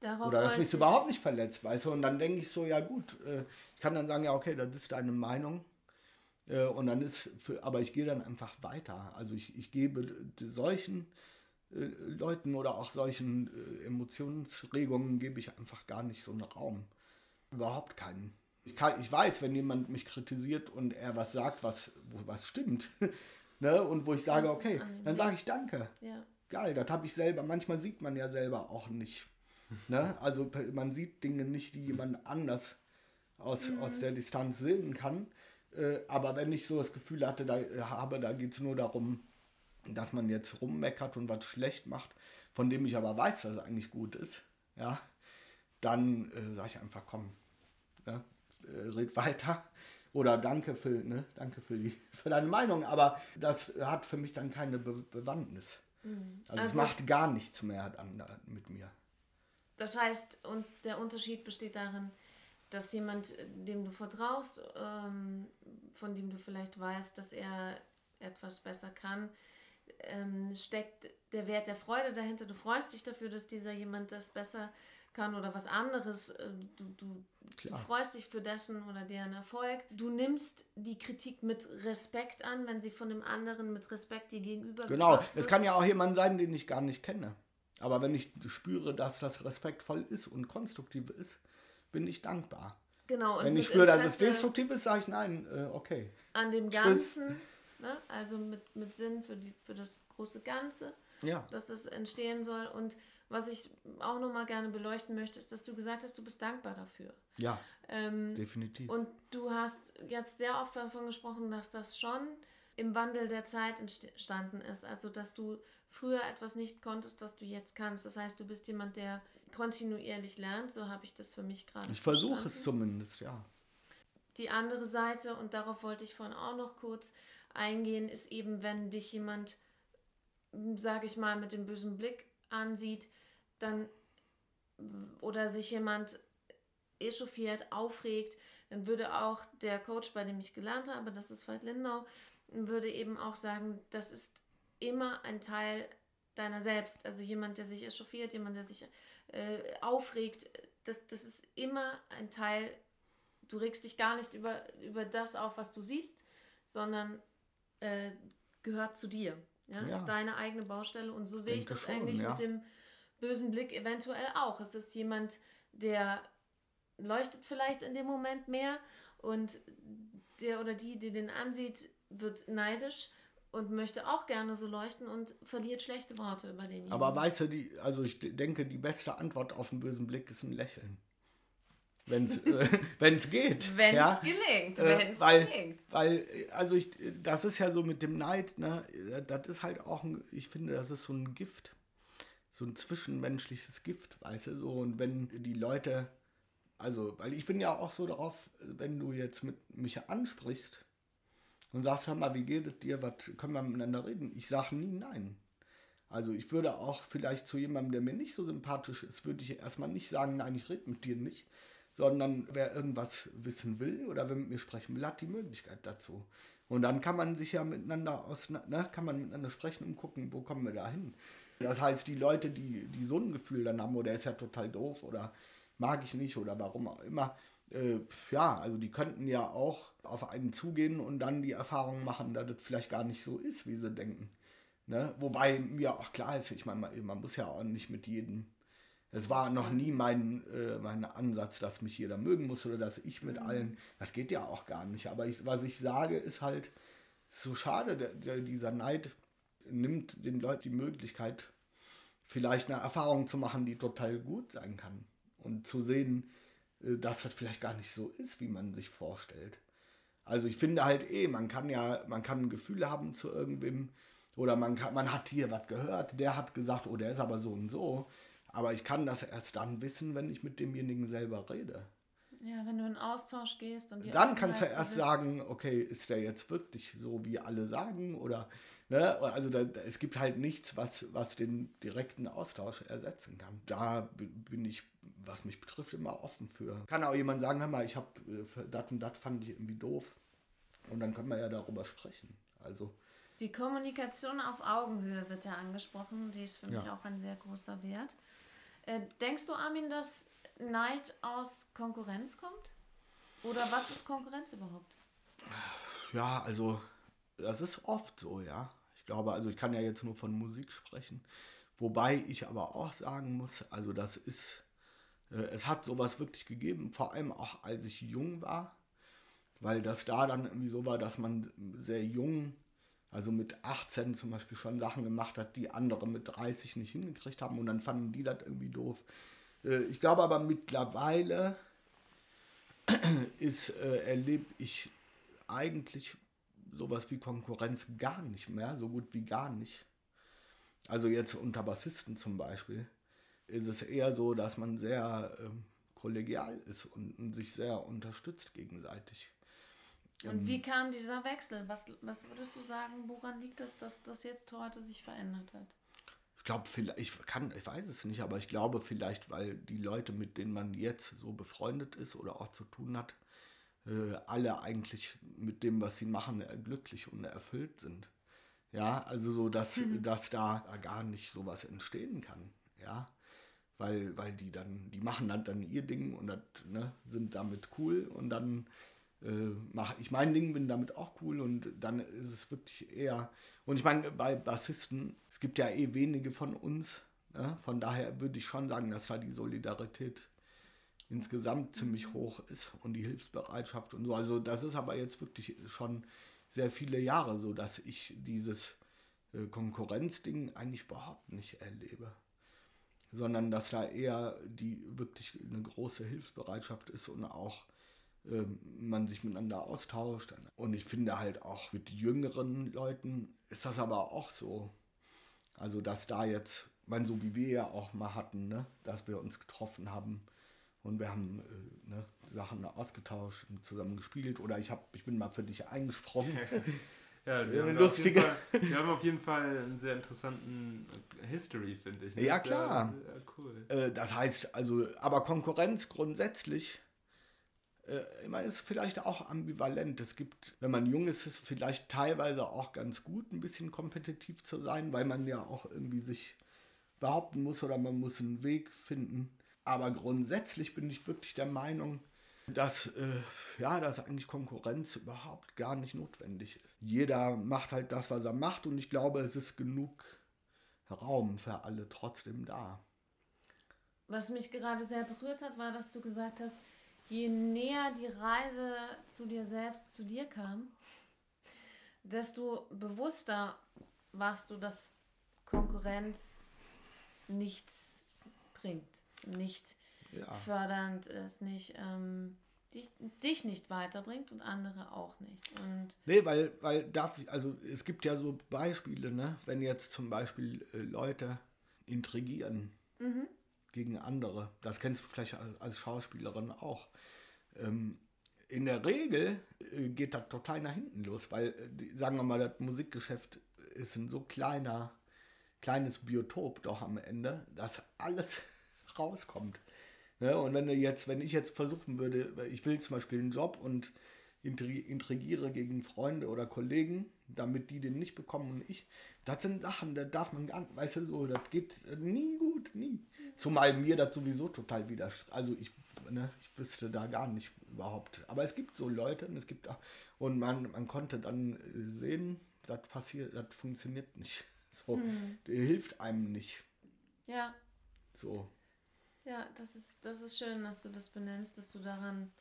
Darauf Oder dass mich es überhaupt nicht verletzt, weißt du? Und dann denke ich so, ja gut, äh, ich kann dann sagen, ja okay, das ist deine Meinung. Äh, und dann ist, für, aber ich gehe dann einfach weiter. Also ich, ich gebe solchen äh, Leuten oder auch solchen äh, Emotionsregungen gebe ich einfach gar nicht so einen Raum. Überhaupt keinen. Ich, kann, ich weiß, wenn jemand mich kritisiert und er was sagt, was, wo, was stimmt, [laughs] ne? und wo ich sage, okay, dann sage ich Danke. Ja. Geil, das habe ich selber. Manchmal sieht man ja selber auch nicht Ne? Also man sieht Dinge nicht, die jemand anders aus, mhm. aus der Distanz sehen kann. Äh, aber wenn ich so das Gefühl hatte, da, äh, habe, da geht es nur darum, dass man jetzt rummeckert und was schlecht macht, von dem ich aber weiß, es eigentlich gut ist, ja, dann äh, sage ich einfach, komm, ne, äh, red weiter. Oder danke für, ne, danke für, die, für deine Meinung, aber das hat für mich dann keine Be Bewandtnis. Mhm. Also, also, es macht gar nichts mehr mit mir. Das heißt, und der Unterschied besteht darin, dass jemand, dem du vertraust, ähm, von dem du vielleicht weißt, dass er etwas besser kann, ähm, steckt der Wert der Freude dahinter. Du freust dich dafür, dass dieser jemand das besser kann oder was anderes. Äh, du, du, du, freust dich für dessen oder deren Erfolg. Du nimmst die Kritik mit Respekt an, wenn sie von dem anderen mit Respekt dir gegenüber Genau, es kann ja auch jemand sein, den ich gar nicht kenne. Aber wenn ich spüre, dass das respektvoll ist und konstruktiv ist, bin ich dankbar. Genau. wenn ich spüre, Interesse dass es destruktiv ist, sage ich nein, äh, okay. An dem Ganzen, ne? also mit, mit Sinn für, die, für das große Ganze, ja. dass das entstehen soll. Und was ich auch nochmal gerne beleuchten möchte, ist, dass du gesagt hast, du bist dankbar dafür. Ja, ähm, definitiv. Und du hast jetzt sehr oft davon gesprochen, dass das schon im Wandel der Zeit entstanden ist. Also, dass du früher etwas nicht konntest, was du jetzt kannst. Das heißt, du bist jemand, der kontinuierlich lernt. So habe ich das für mich gerade. Ich versuche es zumindest, ja. Die andere Seite, und darauf wollte ich vorhin auch noch kurz eingehen, ist eben, wenn dich jemand, sage ich mal, mit dem bösen Blick ansieht, dann oder sich jemand echauffiert, aufregt, dann würde auch der Coach, bei dem ich gelernt habe, das ist Veit Lindau, würde eben auch sagen, das ist immer ein Teil deiner selbst. Also jemand, der sich echauffiert, jemand, der sich äh, aufregt, das, das ist immer ein Teil, du regst dich gar nicht über, über das auf, was du siehst, sondern äh, gehört zu dir. Ja? ja? Ist deine eigene Baustelle und so sehe ich das schon, eigentlich ja. mit dem bösen Blick eventuell auch. Es ist jemand, der leuchtet vielleicht in dem Moment mehr und der oder die, die den ansieht, wird neidisch und möchte auch gerne so leuchten und verliert schlechte Worte über den Aber weißt du, die, also ich denke, die beste Antwort auf einen bösen Blick ist ein Lächeln. Wenn es äh, [laughs] geht. Wenn es ja? gelingt. Äh, Wenn es gelingt. Weil, also ich, das ist ja so mit dem Neid, ne? Das ist halt auch, ein, ich finde, das ist so ein Gift. So ein zwischenmenschliches Gift, weißt du, so. Und wenn die Leute, also, weil ich bin ja auch so darauf, wenn du jetzt mit mich ansprichst und sagst, hör mal, wie geht es dir, was können wir miteinander reden? Ich sage nie nein. Also ich würde auch vielleicht zu jemandem, der mir nicht so sympathisch ist, würde ich erstmal nicht sagen, nein, ich rede mit dir nicht, sondern wer irgendwas wissen will oder wer mit mir sprechen will, hat die Möglichkeit dazu. Und dann kann man sich ja miteinander aus, ne, kann man miteinander sprechen und gucken, wo kommen wir da hin. Das heißt, die Leute, die, die so ein Gefühl dann haben, oder ist ja total doof oder mag ich nicht oder warum auch immer, äh, ja, also die könnten ja auch auf einen zugehen und dann die Erfahrung machen, dass das vielleicht gar nicht so ist, wie sie denken. Ne? Wobei mir auch klar ist, ich meine, man, man muss ja auch nicht mit jedem. Es war noch nie mein, äh, mein Ansatz, dass mich jeder mögen muss oder dass ich mit mhm. allen. Das geht ja auch gar nicht. Aber ich, was ich sage, ist halt so schade, der, der, dieser Neid nimmt den Leuten die Möglichkeit, vielleicht eine Erfahrung zu machen, die total gut sein kann. Und zu sehen, äh, dass das vielleicht gar nicht so ist, wie man sich vorstellt. Also ich finde halt eh, man kann ja, man kann Gefühle haben zu irgendwem oder man, kann, man hat hier was gehört, der hat gesagt, oh, der ist aber so und so. Aber ich kann das erst dann wissen, wenn ich mit demjenigen selber rede. Ja, wenn du in Austausch gehst und dann kannst du erst sagen, okay, ist der jetzt wirklich so, wie alle sagen oder ne? also da, es gibt halt nichts, was was den direkten Austausch ersetzen kann. Da bin ich, was mich betrifft, immer offen für. Kann auch jemand sagen, hör mal, ich habe äh, das und das fand ich irgendwie doof und dann können wir ja darüber sprechen. Also die Kommunikation auf Augenhöhe wird ja angesprochen. Die ist für ja. mich auch ein sehr großer Wert. Äh, denkst du, Armin, dass Neid aus Konkurrenz kommt? Oder was ist Konkurrenz überhaupt? Ja, also das ist oft so, ja. Ich glaube, also ich kann ja jetzt nur von Musik sprechen. Wobei ich aber auch sagen muss, also das ist, äh, es hat sowas wirklich gegeben, vor allem auch als ich jung war, weil das da dann irgendwie so war, dass man sehr jung also mit 18 zum Beispiel schon Sachen gemacht hat, die andere mit 30 nicht hingekriegt haben und dann fanden die das irgendwie doof. Äh, ich glaube aber mittlerweile [clears throat] ist, äh, erlebe ich eigentlich sowas wie Konkurrenz gar nicht mehr, so gut wie gar nicht. Also jetzt unter Bassisten zum Beispiel ist es eher so, dass man sehr ähm, kollegial ist und, und sich sehr unterstützt gegenseitig. Und wie kam dieser Wechsel? Was, was würdest du sagen, woran liegt es, dass das jetzt heute sich verändert hat? Ich glaube, ich kann, ich weiß es nicht, aber ich glaube vielleicht, weil die Leute, mit denen man jetzt so befreundet ist oder auch zu tun hat, äh, alle eigentlich mit dem, was sie machen, äh, glücklich und erfüllt sind. Ja, also so, dass, mhm. dass da gar nicht sowas entstehen kann. Ja, weil, weil die dann, die machen dann, dann ihr Ding und das, ne, sind damit cool und dann äh, mache ich mein Ding, bin damit auch cool und dann ist es wirklich eher. Und ich meine, bei Bassisten, es gibt ja eh wenige von uns, ne? von daher würde ich schon sagen, dass da die Solidarität insgesamt ziemlich hoch ist und die Hilfsbereitschaft und so. Also das ist aber jetzt wirklich schon sehr viele Jahre so, dass ich dieses äh, Konkurrenzding eigentlich überhaupt nicht erlebe. Sondern dass da eher die wirklich eine große Hilfsbereitschaft ist und auch ähm, man sich miteinander austauscht. Und ich finde halt auch mit jüngeren Leuten ist das aber auch so. Also, dass da jetzt, man so wie wir ja auch mal hatten, ne, dass wir uns getroffen haben und wir haben äh, ne, Sachen ausgetauscht und zusammen gespielt oder ich, hab, ich bin mal für dich eingesprungen. [laughs] Ja, [laughs] wir haben, lustige. Fall, wir haben auf jeden Fall einen sehr interessanten History, finde ich. Ne? Ja, klar. Sehr, sehr cool. Äh, das heißt, also, aber Konkurrenz grundsätzlich äh, immer ist vielleicht auch ambivalent. Es gibt, wenn man jung ist, ist es vielleicht teilweise auch ganz gut, ein bisschen kompetitiv zu sein, weil man ja auch irgendwie sich behaupten muss oder man muss einen Weg finden. Aber grundsätzlich bin ich wirklich der Meinung, dass, äh, ja, dass eigentlich Konkurrenz überhaupt gar nicht notwendig ist. Jeder macht halt das, was er macht und ich glaube, es ist genug Raum für alle trotzdem da. Was mich gerade sehr berührt hat, war, dass du gesagt hast, je näher die Reise zu dir selbst, zu dir kam, desto bewusster warst du, dass Konkurrenz nichts bringt, nicht ja. fördernd ist, nicht ähm, dich, dich nicht weiterbringt und andere auch nicht. Und nee, weil, weil darf, also es gibt ja so Beispiele, ne? wenn jetzt zum Beispiel äh, Leute intrigieren mhm. gegen andere. Das kennst du vielleicht als, als Schauspielerin auch. Ähm, in der Regel äh, geht das total nach hinten los, weil, äh, sagen wir mal, das Musikgeschäft ist ein so kleiner, kleines Biotop doch am Ende, dass alles rauskommt. Ne? Und wenn du jetzt, wenn ich jetzt versuchen würde, ich will zum Beispiel einen Job und intrigiere gegen Freunde oder Kollegen, damit die den nicht bekommen und ich. Das sind Sachen, da darf man gar nicht, weißt du, so, das geht nie gut, nie. Zumal mir das sowieso total widerspricht. Also ich, ne, ich wüsste da gar nicht überhaupt. Aber es gibt so Leute und es gibt auch, und man, man konnte dann sehen, das passiert, das funktioniert nicht. [laughs] So, hm. hilft einem nicht. Ja. So. Ja, das ist, das ist schön, dass du das benennst, dass du daran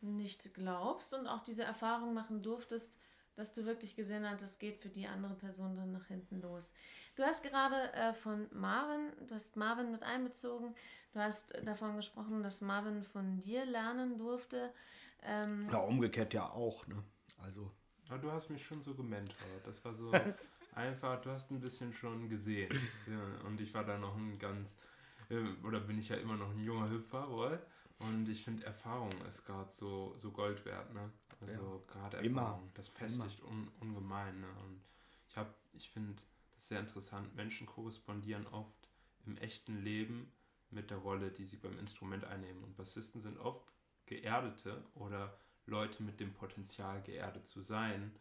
nicht glaubst und auch diese Erfahrung machen durftest, dass du wirklich gesehen hast, es geht für die andere Person dann nach hinten los. Du hast gerade äh, von Marvin, du hast Marvin mit einbezogen, du hast davon gesprochen, dass Marvin von dir lernen durfte. Ähm, ja, umgekehrt ja auch, ne? Also. Ja, du hast mich schon so gementort. Das war so [laughs] einfach, du hast ein bisschen schon gesehen. Ja, und ich war da noch ein ganz, äh, oder bin ich ja immer noch ein junger Hüpfer, wohl. Und ich finde, Erfahrung ist gerade so, so Gold wert, ne? Also ja. gerade Erfahrung, Immer. das festigt un, ungemein, ne? Und ich habe, ich finde das sehr interessant, Menschen korrespondieren oft im echten Leben mit der Rolle, die sie beim Instrument einnehmen. Und Bassisten sind oft Geerdete oder Leute mit dem Potenzial, geerdet zu sein.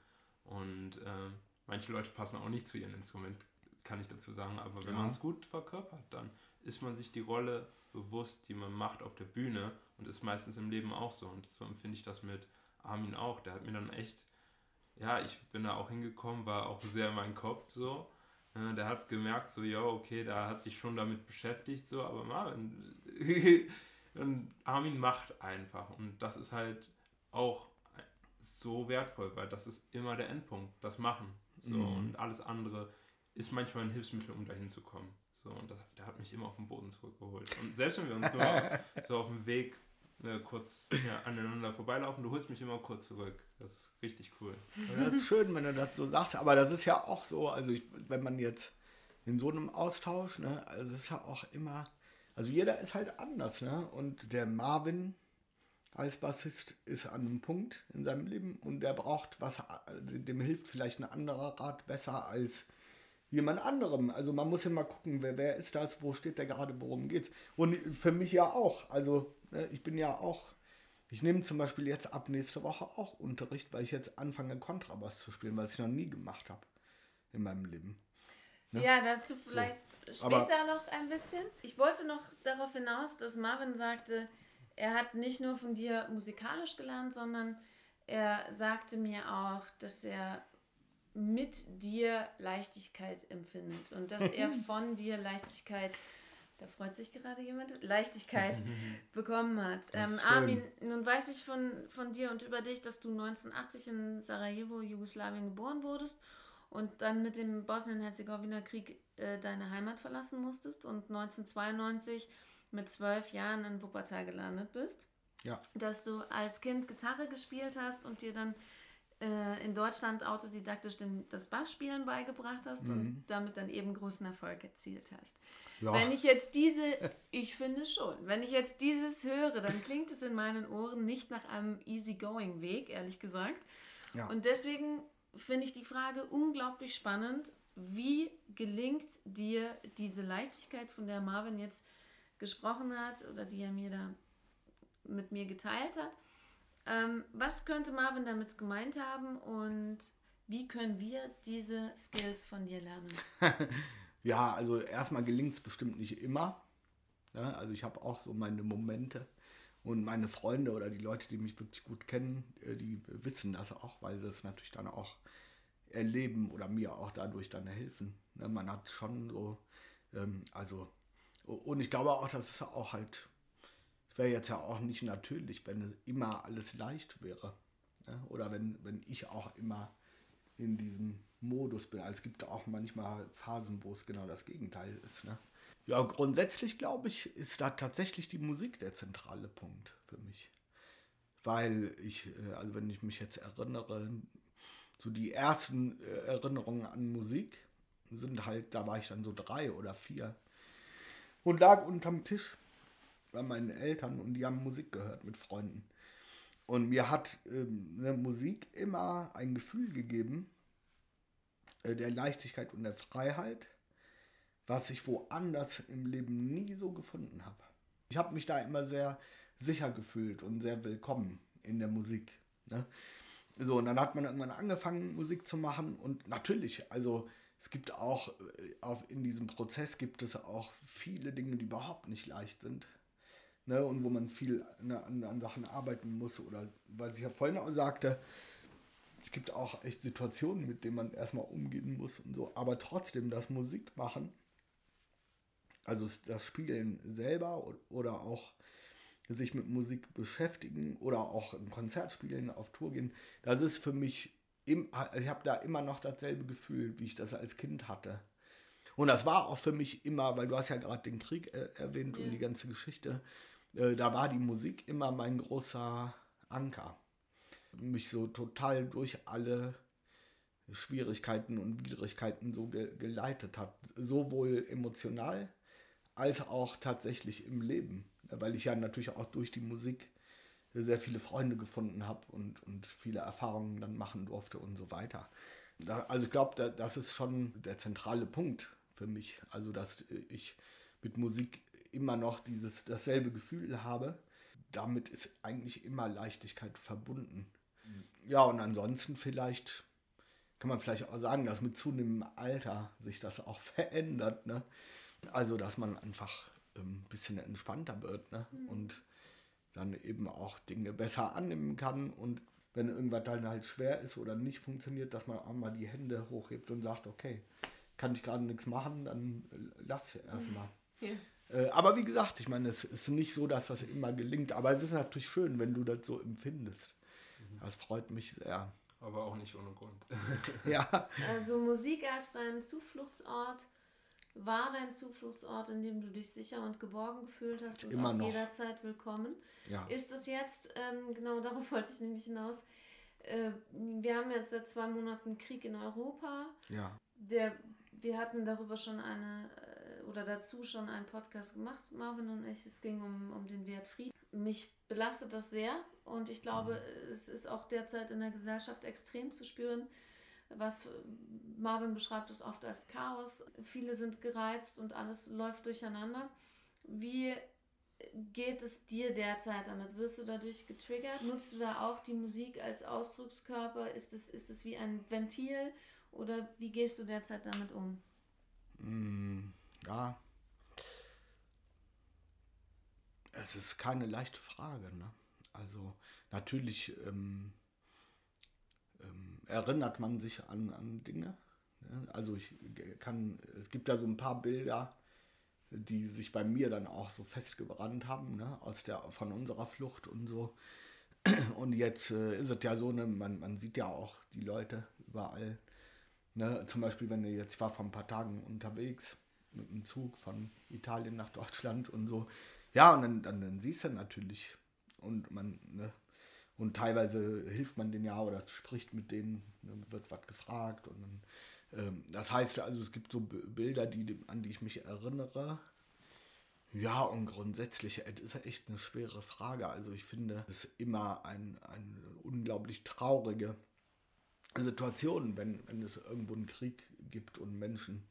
Und äh, manche Leute passen auch nicht zu ihrem Instrument, kann ich dazu sagen. Aber wenn ja. man es gut verkörpert, dann ist man sich die Rolle bewusst, die man macht auf der Bühne und ist meistens im Leben auch so. Und so empfinde ich das mit Armin auch. Der hat mir dann echt, ja, ich bin da auch hingekommen, war auch sehr mein Kopf so. Der hat gemerkt, so, ja, okay, da hat sich schon damit beschäftigt, so, aber Marvin, [laughs] und Armin macht einfach. Und das ist halt auch so wertvoll, weil das ist immer der Endpunkt, das Machen. So, mhm. und alles andere ist manchmal ein Hilfsmittel, um dahin zu kommen. So, und das, der hat mich immer auf den Boden zurückgeholt. Und selbst wenn wir uns nur [laughs] so auf dem Weg äh, kurz ja, aneinander vorbeilaufen, du holst mich immer kurz zurück. Das ist richtig cool. Ja, das ist schön, wenn du das so sagst, aber das ist ja auch so, also ich, wenn man jetzt in so einem Austausch, ne, also es ist ja auch immer, also jeder ist halt anders, ne? Und der Marvin als Bassist ist an einem Punkt in seinem Leben und der braucht was, dem hilft vielleicht ein anderer Rat besser als jemand anderem. Also man muss ja mal gucken, wer, wer ist das, wo steht der gerade, worum geht's. Und für mich ja auch. Also ne, ich bin ja auch, ich nehme zum Beispiel jetzt ab nächste Woche auch Unterricht, weil ich jetzt anfange Kontrabass zu spielen, was ich noch nie gemacht habe in meinem Leben. Ne? Ja, dazu vielleicht so. später Aber, noch ein bisschen. Ich wollte noch darauf hinaus, dass Marvin sagte, er hat nicht nur von dir musikalisch gelernt, sondern er sagte mir auch, dass er mit dir Leichtigkeit empfindet und dass [laughs] er von dir Leichtigkeit, da freut sich gerade jemand, Leichtigkeit [laughs] bekommen hat. Ähm, Armin, nun weiß ich von, von dir und über dich, dass du 1980 in Sarajevo, Jugoslawien geboren wurdest und dann mit dem Bosnien-Herzegowina-Krieg äh, deine Heimat verlassen musstest und 1992 mit zwölf Jahren in Wuppertal gelandet bist. Ja. Dass du als Kind Gitarre gespielt hast und dir dann äh, in Deutschland autodidaktisch den, das Bassspielen beigebracht hast mhm. und damit dann eben großen Erfolg erzielt hast. Ja. Wenn ich jetzt diese, [laughs] ich finde schon, wenn ich jetzt dieses höre, dann klingt es in meinen Ohren nicht nach einem easygoing Weg, ehrlich gesagt. Ja. Und deswegen finde ich die Frage unglaublich spannend. Wie gelingt dir diese Leichtigkeit, von der Marvin jetzt gesprochen hat oder die er mir da mit mir geteilt hat? Ähm, was könnte Marvin damit gemeint haben und wie können wir diese Skills von dir lernen? [laughs] ja, also erstmal gelingt es bestimmt nicht immer. Ne? Also ich habe auch so meine Momente und meine Freunde oder die Leute, die mich wirklich gut kennen, äh, die wissen das auch, weil sie es natürlich dann auch erleben oder mir auch dadurch dann helfen. Ne? Man hat schon so, ähm, also, und ich glaube auch, dass es auch halt wäre jetzt ja auch nicht natürlich, wenn es immer alles leicht wäre. Ne? Oder wenn, wenn ich auch immer in diesem Modus bin. Also es gibt auch manchmal Phasen, wo es genau das Gegenteil ist. Ne? Ja, grundsätzlich glaube ich, ist da tatsächlich die Musik der zentrale Punkt für mich. Weil ich, äh, also wenn ich mich jetzt erinnere, so die ersten äh, Erinnerungen an Musik sind halt, da war ich dann so drei oder vier. und lag unterm Tisch bei meinen Eltern und die haben Musik gehört mit Freunden. Und mir hat ähm, ne, Musik immer ein Gefühl gegeben äh, der Leichtigkeit und der Freiheit, was ich woanders im Leben nie so gefunden habe. Ich habe mich da immer sehr sicher gefühlt und sehr willkommen in der Musik. Ne? So, und dann hat man irgendwann angefangen, Musik zu machen. Und natürlich, also es gibt auch, äh, auch in diesem Prozess gibt es auch viele Dinge, die überhaupt nicht leicht sind. Ne, und wo man viel ne, an, an, Sachen arbeiten muss. Oder weil ich ja vorhin auch sagte, es gibt auch echt Situationen, mit denen man erstmal umgehen muss und so. Aber trotzdem, das Musik machen, also das Spielen selber oder auch sich mit Musik beschäftigen oder auch ein Konzert spielen, auf Tour gehen, das ist für mich, im, ich habe da immer noch dasselbe Gefühl, wie ich das als Kind hatte. Und das war auch für mich immer, weil du hast ja gerade den Krieg äh, erwähnt ja. und die ganze Geschichte, äh, da war die Musik immer mein großer Anker. Mich so total durch alle Schwierigkeiten und Widrigkeiten so ge geleitet hat. Sowohl emotional als auch tatsächlich im Leben weil ich ja natürlich auch durch die Musik sehr viele Freunde gefunden habe und, und viele Erfahrungen dann machen durfte und so weiter. Da, also ich glaube, da, das ist schon der zentrale Punkt für mich. Also dass ich mit Musik immer noch dieses dasselbe Gefühl habe. Damit ist eigentlich immer Leichtigkeit verbunden. Mhm. Ja, und ansonsten vielleicht kann man vielleicht auch sagen, dass mit zunehmendem Alter sich das auch [laughs] verändert. Ne? Also dass man einfach ein ähm, bisschen entspannter wird ne? Mhm. und dann eben auch Dinge besser annehmen kann und wenn irgendwas dann halt schwer ist oder nicht funktioniert, dass man auch mal die Hände hochhebt und sagt, okay, kann ich gerade nichts machen, dann äh, lass erstmal. Ja. Äh, aber wie gesagt, ich meine, es ist nicht so, dass das immer gelingt, aber es ist natürlich schön, wenn du das so empfindest. Mhm. Das freut mich sehr. Aber auch nicht ohne Grund. [laughs] ja. Also Musik als dein Zufluchtsort war dein Zufluchtsort, in dem du dich sicher und geborgen gefühlt hast und Immer auch noch. jederzeit willkommen. Ja. Ist es jetzt, ähm, genau [laughs] darauf wollte ich nämlich hinaus, äh, wir haben jetzt seit zwei Monaten Krieg in Europa. Ja. Der, wir hatten darüber schon eine, oder dazu schon einen Podcast gemacht, Marvin und ich. Es ging um, um den Wert Frieden. Mich belastet das sehr und ich glaube, mhm. es ist auch derzeit in der Gesellschaft extrem zu spüren, was Marvin beschreibt es oft als Chaos. Viele sind gereizt und alles läuft durcheinander. Wie geht es dir derzeit damit? Wirst du dadurch getriggert? Nutzt du da auch die Musik als Ausdruckskörper? Ist es, ist es wie ein Ventil oder wie gehst du derzeit damit um? Ja. Es ist keine leichte Frage. Ne? Also natürlich ähm, ähm, erinnert man sich an, an Dinge. Ne? Also ich kann, es gibt da so ein paar Bilder, die sich bei mir dann auch so festgebrannt haben, ne? aus der, von unserer Flucht und so. Und jetzt äh, ist es ja so, ne, man, man sieht ja auch die Leute überall. Ne? Zum Beispiel, wenn du jetzt, war vor ein paar Tagen unterwegs mit dem Zug von Italien nach Deutschland und so. Ja, und dann, dann, dann siehst du natürlich, und man, ne, und teilweise hilft man denen ja oder spricht mit denen, dann wird was gefragt. Und dann, ähm, das heißt also, es gibt so Bilder, die, an die ich mich erinnere. Ja, und grundsätzlich, es ist echt eine schwere Frage. Also ich finde, es ist immer ein, eine unglaublich traurige Situation, wenn, wenn es irgendwo einen Krieg gibt und Menschen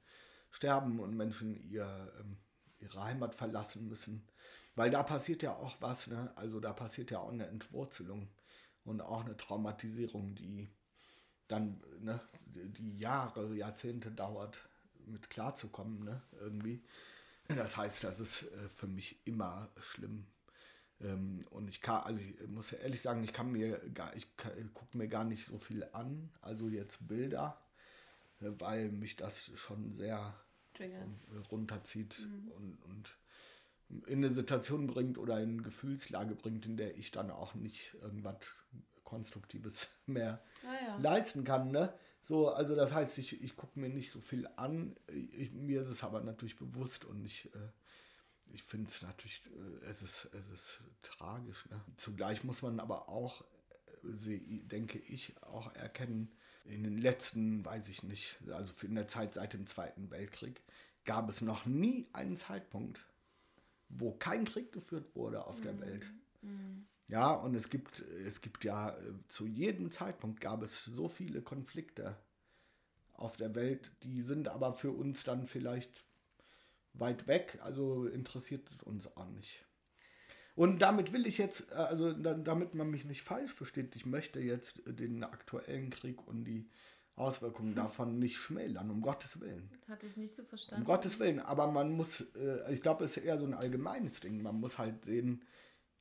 sterben und Menschen ihr, ähm, ihre Heimat verlassen müssen. Weil da passiert ja auch was, ne? Also da passiert ja auch eine Entwurzelung und auch eine Traumatisierung, die dann ne, die Jahre, Jahrzehnte dauert, mit klarzukommen, ne? Irgendwie. Das heißt, das ist äh, für mich immer schlimm. Ähm, und ich kann, also ich muss ehrlich sagen, ich kann mir gar, ich gucke mir gar nicht so viel an, also jetzt Bilder, weil mich das schon sehr Triggert. runterzieht mhm. und, und in eine Situation bringt oder in eine Gefühlslage bringt, in der ich dann auch nicht irgendwas Konstruktives [laughs] mehr ah, ja. leisten kann. Ne? So, also das heißt, ich, ich gucke mir nicht so viel an. Ich, mir ist es aber natürlich bewusst und ich, äh, ich finde es natürlich, äh, es, ist, es ist tragisch. Ne? Zugleich muss man aber auch, äh, denke ich, auch erkennen, in den letzten, weiß ich nicht, also in der Zeit seit dem Zweiten Weltkrieg, gab es noch nie einen Zeitpunkt, wo kein Krieg geführt wurde auf der Mhm. Welt. Mhm. Ja, und es gibt, es gibt ja äh, zu jedem Zeitpunkt gab es so viele Konflikte auf der Welt, die sind aber für uns dann vielleicht weit weg, also interessiert es uns auch nicht. Und damit will ich jetzt, äh, also da- damit man mich nicht falsch versteht, ich möchte jetzt den aktuellen Krieg und die Auswirkungen davon nicht schmälern, um Gottes Willen. Hatte ich nicht so Um verstanden. Gottes Willen, aber man muss, äh, ich glaube, es ist eher so ein allgemeines Ding. Man muss halt sehen,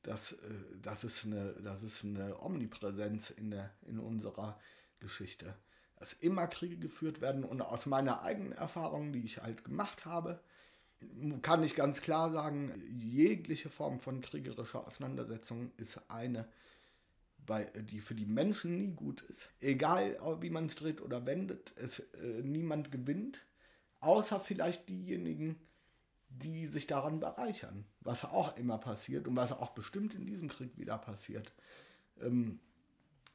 dass, äh, das, ist eine, das ist eine Omnipräsenz in, der, in unserer Geschichte. Dass immer Kriege geführt werden und aus meiner eigenen Erfahrung, die ich halt gemacht habe, kann ich ganz klar sagen, jegliche Form von kriegerischer Auseinandersetzung ist eine, die für die Menschen nie gut ist. Egal, wie man es dreht oder wendet, es, äh, niemand gewinnt, außer vielleicht diejenigen, die sich daran bereichern, was auch immer passiert und was auch bestimmt in diesem Krieg wieder passiert. Ähm,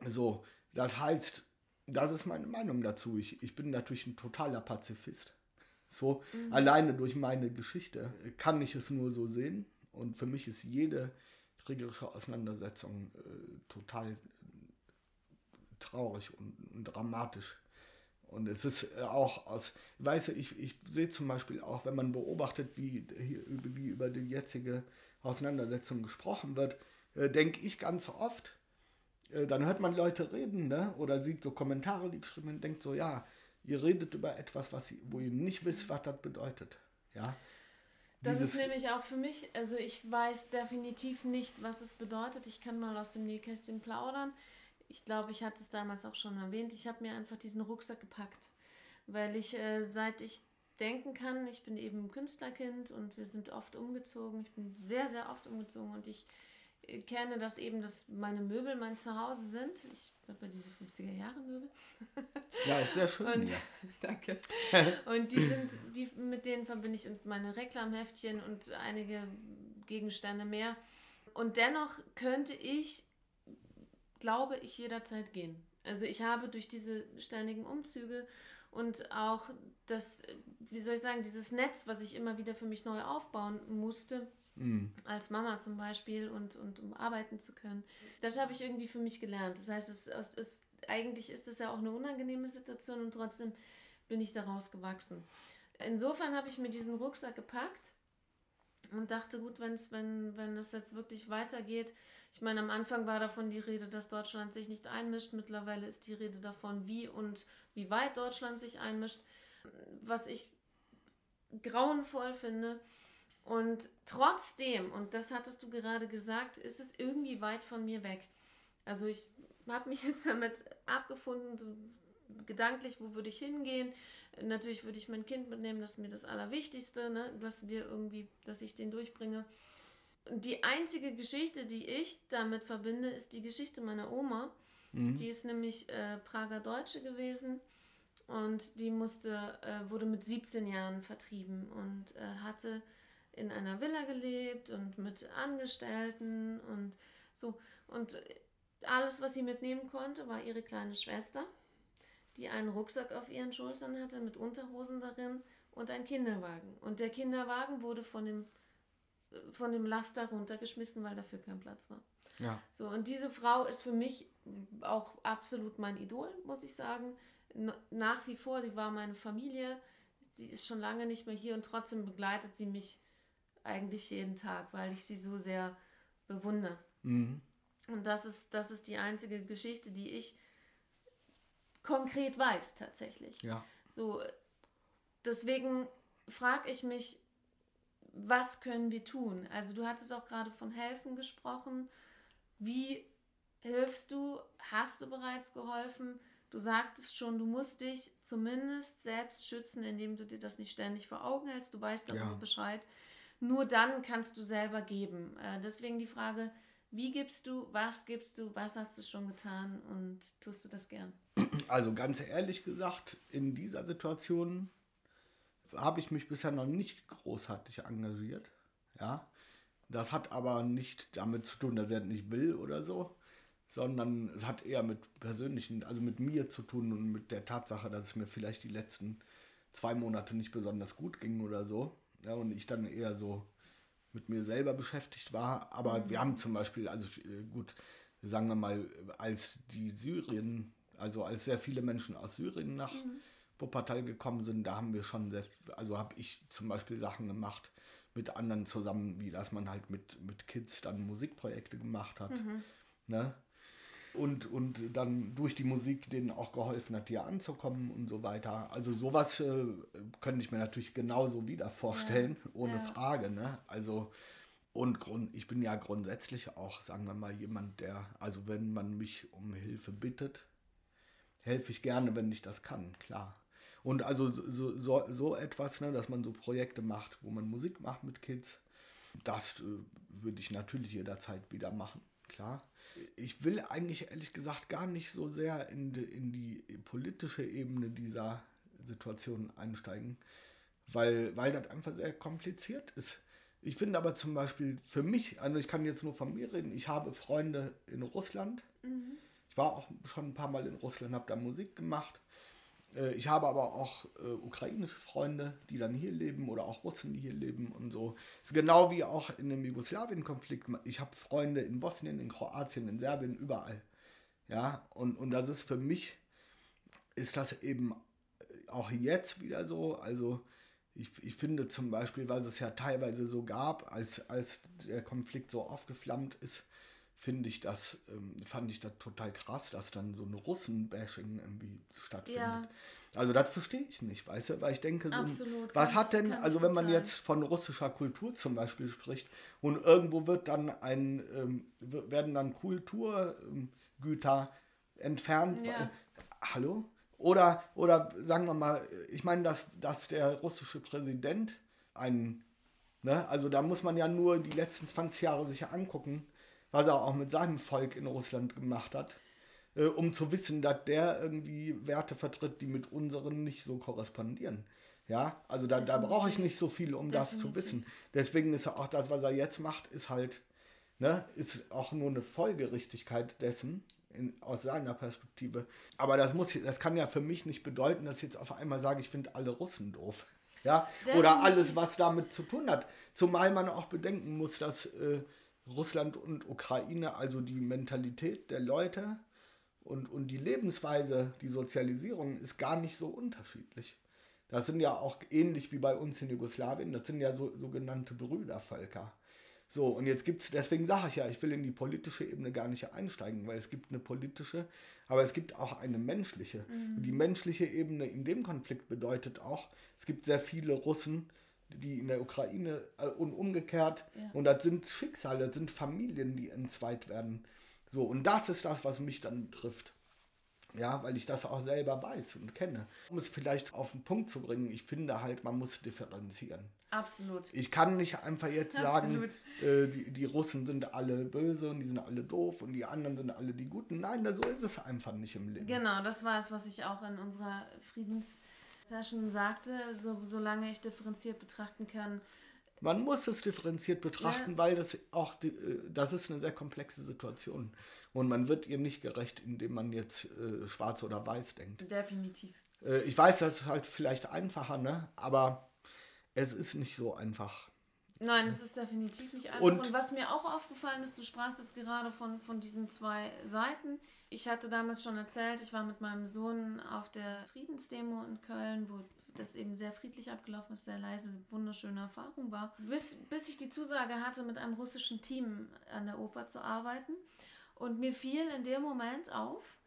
so, das heißt, das ist meine Meinung dazu. Ich, ich bin natürlich ein totaler Pazifist. So, Mhm. alleine durch meine Geschichte kann ich es nur so sehen. Und für mich ist jede kriegerische Auseinandersetzung äh, total traurig und, und dramatisch. Und es ist äh, auch aus, weißt du, ich, ich sehe zum Beispiel auch, wenn man beobachtet, wie, hier, über- wie über die jetzige Auseinandersetzung gesprochen wird, äh, denke ich ganz oft, äh, dann hört man Leute reden, ne? oder sieht so Kommentare, die geschrieben sind, denkt so, ja, ihr redet über etwas, was wo ihr nicht wisst, was das bedeutet. Ja. Das Dieses- ist nämlich auch für mich, also ich weiß definitiv nicht, was es bedeutet. Ich kann mal aus dem Nähkästchen plaudern. Ich glaube, ich hatte es damals auch schon erwähnt. Ich habe mir einfach diesen Rucksack gepackt, weil ich, äh, seit ich denken kann, ich bin eben Künstlerkind und wir sind oft umgezogen. Ich bin sehr, sehr oft umgezogen und ich kenne das eben, dass meine Möbel mein Zuhause sind. Ich habe ja diese 50er-Jahre-Möbel. [laughs] ja, ist sehr schön. Und, hier. [laughs] danke. [laughs] Und die sind, die, mit denen verbinde ich und meine Reklamheftchen und einige Gegenstände mehr. Und dennoch könnte ich, glaube ich, jederzeit gehen. Also ich habe durch diese ständigen Umzüge und auch das, wie soll ich sagen, dieses Netz, was ich immer wieder für mich neu aufbauen musste, Mm. als Mama zum Beispiel und, und um arbeiten zu können. Das habe ich irgendwie für mich gelernt. Das heißt, es, es ist, eigentlich ist es ja auch eine unangenehme Situation und trotzdem bin ich daraus gewachsen. Insofern habe ich mir diesen Rucksack gepackt und dachte, gut, wenn's, wenn, wenn es jetzt wirklich weitergeht, ich meine, am Anfang war davon die Rede, dass Deutschland sich nicht einmischt. Mittlerweile ist die Rede davon, wie und wie weit Deutschland sich einmischt. Was ich grauenvoll finde. Und trotzdem, und das hattest du gerade gesagt, ist es irgendwie weit von mir weg. Also ich habe mich [laughs] jetzt damit abgefunden, gedanklich, wo würde ich hingehen. Natürlich würde ich mein Kind mitnehmen, das ist mir das Allerwichtigste, ne? dass wir irgendwie, dass ich den durchbringe. Die einzige Geschichte, die ich damit verbinde, ist die Geschichte meiner Oma. Mhm. Die ist nämlich äh, Prager Deutsche gewesen und die musste, äh, wurde mit 17 Jahren vertrieben und äh, hatte in einer Villa gelebt und mit Angestellten und so. Und alles, was sie mitnehmen konnte, war ihre kleine Schwester, die einen Rucksack auf ihren Schultern hatte mit Unterhosen darin und ein Kinderwagen. Und der Kinderwagen wurde von dem, von dem Laster runtergeschmissen, weil dafür kein Platz war. Ja. So, und diese Frau ist für mich auch absolut mein Idol, muss ich sagen. Nach wie vor, sie war meine Familie. Sie ist schon lange nicht mehr hier und trotzdem begleitet sie mich eigentlich jeden Tag, weil ich sie so sehr bewundere. Mhm. Und das ist, das ist die einzige Geschichte, die ich konkret weiß, tatsächlich. Ja. So, deswegen frage ich mich, was können wir tun? Also du hattest auch gerade von helfen gesprochen. Wie hilfst du? Hast du bereits geholfen? Du sagtest schon, du musst dich zumindest selbst schützen, indem du dir das nicht ständig vor Augen hältst. Du weißt darüber Ja. Bescheid. Nur dann kannst du selber geben. Äh, deswegen die Frage, wie gibst du, was gibst du, was hast du schon getan und tust du das gern? Also ganz ehrlich gesagt, in dieser Situation habe ich mich bisher noch nicht großartig engagiert. Ja. Das hat aber nicht damit zu tun, dass er nicht will oder so, sondern es hat eher mit persönlichen, also mit mir zu tun und mit der Tatsache, dass es mir vielleicht die letzten zwei Monate nicht besonders gut ging oder so. Ja, und ich dann eher so mit mir selber beschäftigt war. Aber Mhm. wir haben zum Beispiel, also äh, gut, sagen wir mal, als die Syrien, also als sehr viele Menschen aus Syrien nach Mhm. Wuppertal gekommen sind, da haben wir schon, sehr, also habe ich zum Beispiel Sachen gemacht mit anderen zusammen, wie dass man halt mit, mit Kids dann Musikprojekte gemacht hat. Mhm. Ne? Und, und dann durch die Musik denen auch geholfen hat, hier anzukommen und so weiter. Also sowas äh, könnte ich mir natürlich genauso wieder vorstellen, ohne ja. Frage. Ne? Also und Grund, ich bin ja grundsätzlich auch, sagen wir mal, jemand, der, also wenn man mich um Hilfe bittet, helfe ich gerne, wenn ich das kann, klar. Und also so, so, so etwas, ne, dass man so Projekte macht, wo man Musik macht mit Kids, das äh, würde ich natürlich jederzeit wieder machen, klar. Ich will eigentlich ehrlich gesagt gar nicht so sehr in die, in die politische Ebene dieser Situation einsteigen, weil, weil das einfach sehr kompliziert ist. Ich finde aber zum Beispiel für mich, also ich kann jetzt nur von mir reden, ich habe Freunde in Russland. Mhm. Ich war auch schon ein paar Mal in Russland, habe da Musik gemacht. Äh, Ich habe aber auch äh, ukrainische Freunde, die dann hier leben oder auch Russen, die hier leben und so. ist genau wie auch in dem Jugoslawien-Konflikt. Ich habe Freunde in Bosnien, in Kroatien, in Serbien, überall. Ja, und, und das ist für mich, ist das eben auch jetzt wieder so. Also ich, ich finde zum Beispiel, was es ja teilweise so gab, als, als der Konflikt so aufgeflammt ist, finde ich das, ähm, fand ich das total krass, dass dann so ein Russen-Bashing irgendwie stattfindet. Ja. Also das verstehe ich nicht, weißt du, weil ich denke, so, Absolut, was hat denn, also wenn man total. jetzt von russischer Kultur zum Beispiel spricht und irgendwo wird dann ein, ähm, werden dann Kulturgüter entfernt, Ja. äh, hallo? Oder, oder sagen wir mal, ich meine, dass, dass der russische Präsident ein, ne, also da muss man ja nur die letzten 20 Jahre sich ja angucken, was er auch mit seinem Volk in Russland gemacht hat, äh, um zu wissen, dass der irgendwie Werte vertritt, die mit unseren nicht so korrespondieren. Ja, also da, da brauche ich nicht so viel, um das zu wissen. Deswegen ist auch das, was er jetzt macht, ist halt, ne, ist auch nur eine Folgerichtigkeit dessen, in, aus seiner Perspektive. Aber das muss, das kann ja für mich nicht bedeuten, dass ich jetzt auf einmal sage, ich finde alle Russen doof. Ja, oder alles, was damit zu tun hat. Zumal man auch bedenken muss, dass äh, Russland und Ukraine, also die Mentalität der Leute und, und die Lebensweise, die Sozialisierung ist gar nicht so unterschiedlich. Das sind ja auch ähnlich wie bei uns in Jugoslawien, das sind ja so, sogenannte Brüdervölker. So, und jetzt gibt es, deswegen sage ich ja, ich will in die politische Ebene gar nicht einsteigen, weil es gibt eine politische, aber es gibt auch eine menschliche. Und die menschliche Ebene in dem Konflikt bedeutet auch, es gibt sehr viele Russen, die in der Ukraine äh, und umgekehrt, Ja. und das sind Schicksale, das sind Familien, die entzweit werden. So, und das ist das, was mich dann trifft. Ja, weil ich das auch selber weiß und kenne. Um es vielleicht auf den Punkt zu bringen, ich finde halt, man muss differenzieren. Absolut. Ich kann nicht einfach jetzt sagen, Absolut. äh, die, die Russen sind alle böse und die sind alle doof und die anderen sind alle die Guten. Nein, so ist es einfach nicht im Leben. Genau, das war es, was ich auch in unserer Friedenssession sagte. So, solange ich differenziert betrachten kann, Man muss es differenziert betrachten, Ja. weil das auch, die, äh, das ist eine sehr komplexe Situation. Und man wird ihr nicht gerecht, indem man jetzt äh, schwarz oder weiß denkt. definitiv. Äh, ich weiß, das ist halt vielleicht einfacher, ne? aber es ist nicht so einfach. Nein, es ist definitiv nicht einfach. Und- Und, was mir auch aufgefallen ist, du sprachst jetzt gerade von, von diesen zwei Seiten. Ich hatte damals schon erzählt, ich war mit meinem Sohn auf der Friedensdemo in Köln, wo das eben sehr friedlich abgelaufen ist, sehr leise, wunderschöne Erfahrung war. Bis, bis ich die Zusage hatte, mit einem russischen Team an der Oper zu arbeiten. Und mir fiel in dem Moment auf,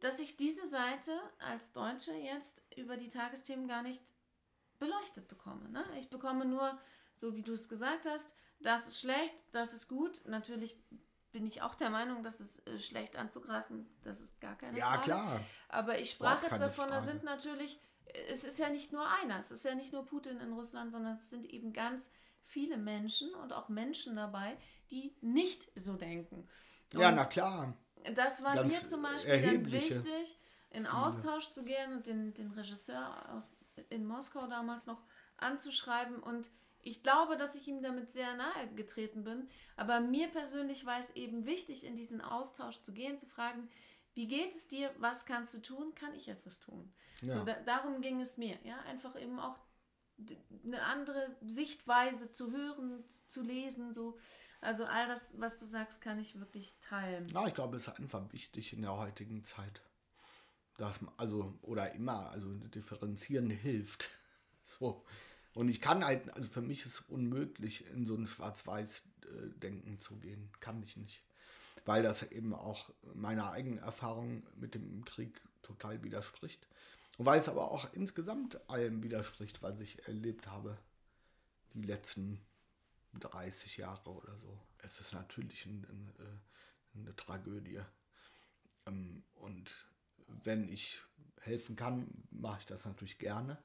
dass ich diese Seite als Deutsche jetzt über die Tagesthemen gar nicht beleuchtet bekomme. Ne? Ich bekomme nur, so wie du es gesagt hast, das ist schlecht, das ist gut. Natürlich bin ich auch der Meinung, dass es äh, schlecht anzugreifen, das ist gar keine Ja, Frage. klar. Aber ich sprach jetzt davon, da Frage. sind natürlich, es ist ja nicht nur einer, es ist ja nicht nur Putin in Russland, sondern es sind eben ganz viele Menschen und auch Menschen dabei, die nicht so denken. Ja, Und na klar. das war Ganz mir zum Beispiel dann wichtig, in Austausch zu gehen und den, den Regisseur aus, in Moskau damals noch anzuschreiben. Und ich glaube, dass ich ihm damit sehr nahe getreten bin. Aber mir persönlich war es eben wichtig, in diesen Austausch zu gehen, zu fragen, wie geht es dir, was kannst du tun, kann ich etwas tun? Ja. So, da, darum ging es mir. Ja? Einfach eben auch eine andere Sichtweise zu hören, zu lesen, so. Also all das, was du sagst, kann ich wirklich teilen. Ja, ich glaube, es ist einfach wichtig in der heutigen Zeit, dass man, also, oder immer, also differenzieren hilft. [laughs] So. Und ich kann halt, also für mich ist unmöglich, in so ein Schwarz-Weiß-Denken zu gehen. Kann ich nicht. Weil das eben auch meiner eigenen Erfahrung mit dem Krieg total widerspricht. Und weil es aber auch insgesamt allem widerspricht, was ich erlebt habe, die letzten 30 Jahre oder so. Es ist natürlich ein, ein, äh, eine Tragödie. Ähm, und wenn ich helfen kann, mache ich das natürlich gerne.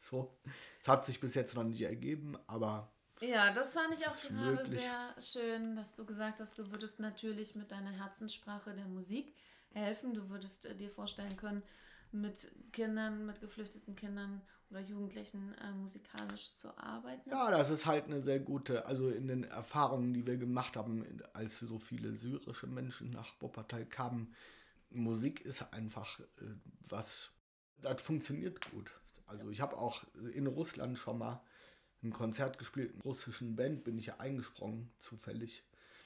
So. Es hat sich bis jetzt noch nicht ergeben, aber. Ja, das fand ich auch gerade möglich. sehr schön, dass du gesagt hast, du würdest natürlich mit deiner Herzenssprache der Musik helfen. Du würdest äh, dir vorstellen können, mit Kindern, mit geflüchteten Kindern oder Jugendlichen äh, musikalisch zu arbeiten? Ja, das ist halt eine sehr gute, also in den Erfahrungen, die wir gemacht haben, als so viele syrische Menschen nach Wuppertal kamen, Musik ist einfach äh, was, das funktioniert gut. Also ich habe auch in Russland schon mal ein Konzert gespielt, in russischen Band bin ich ja eingesprungen, zufällig.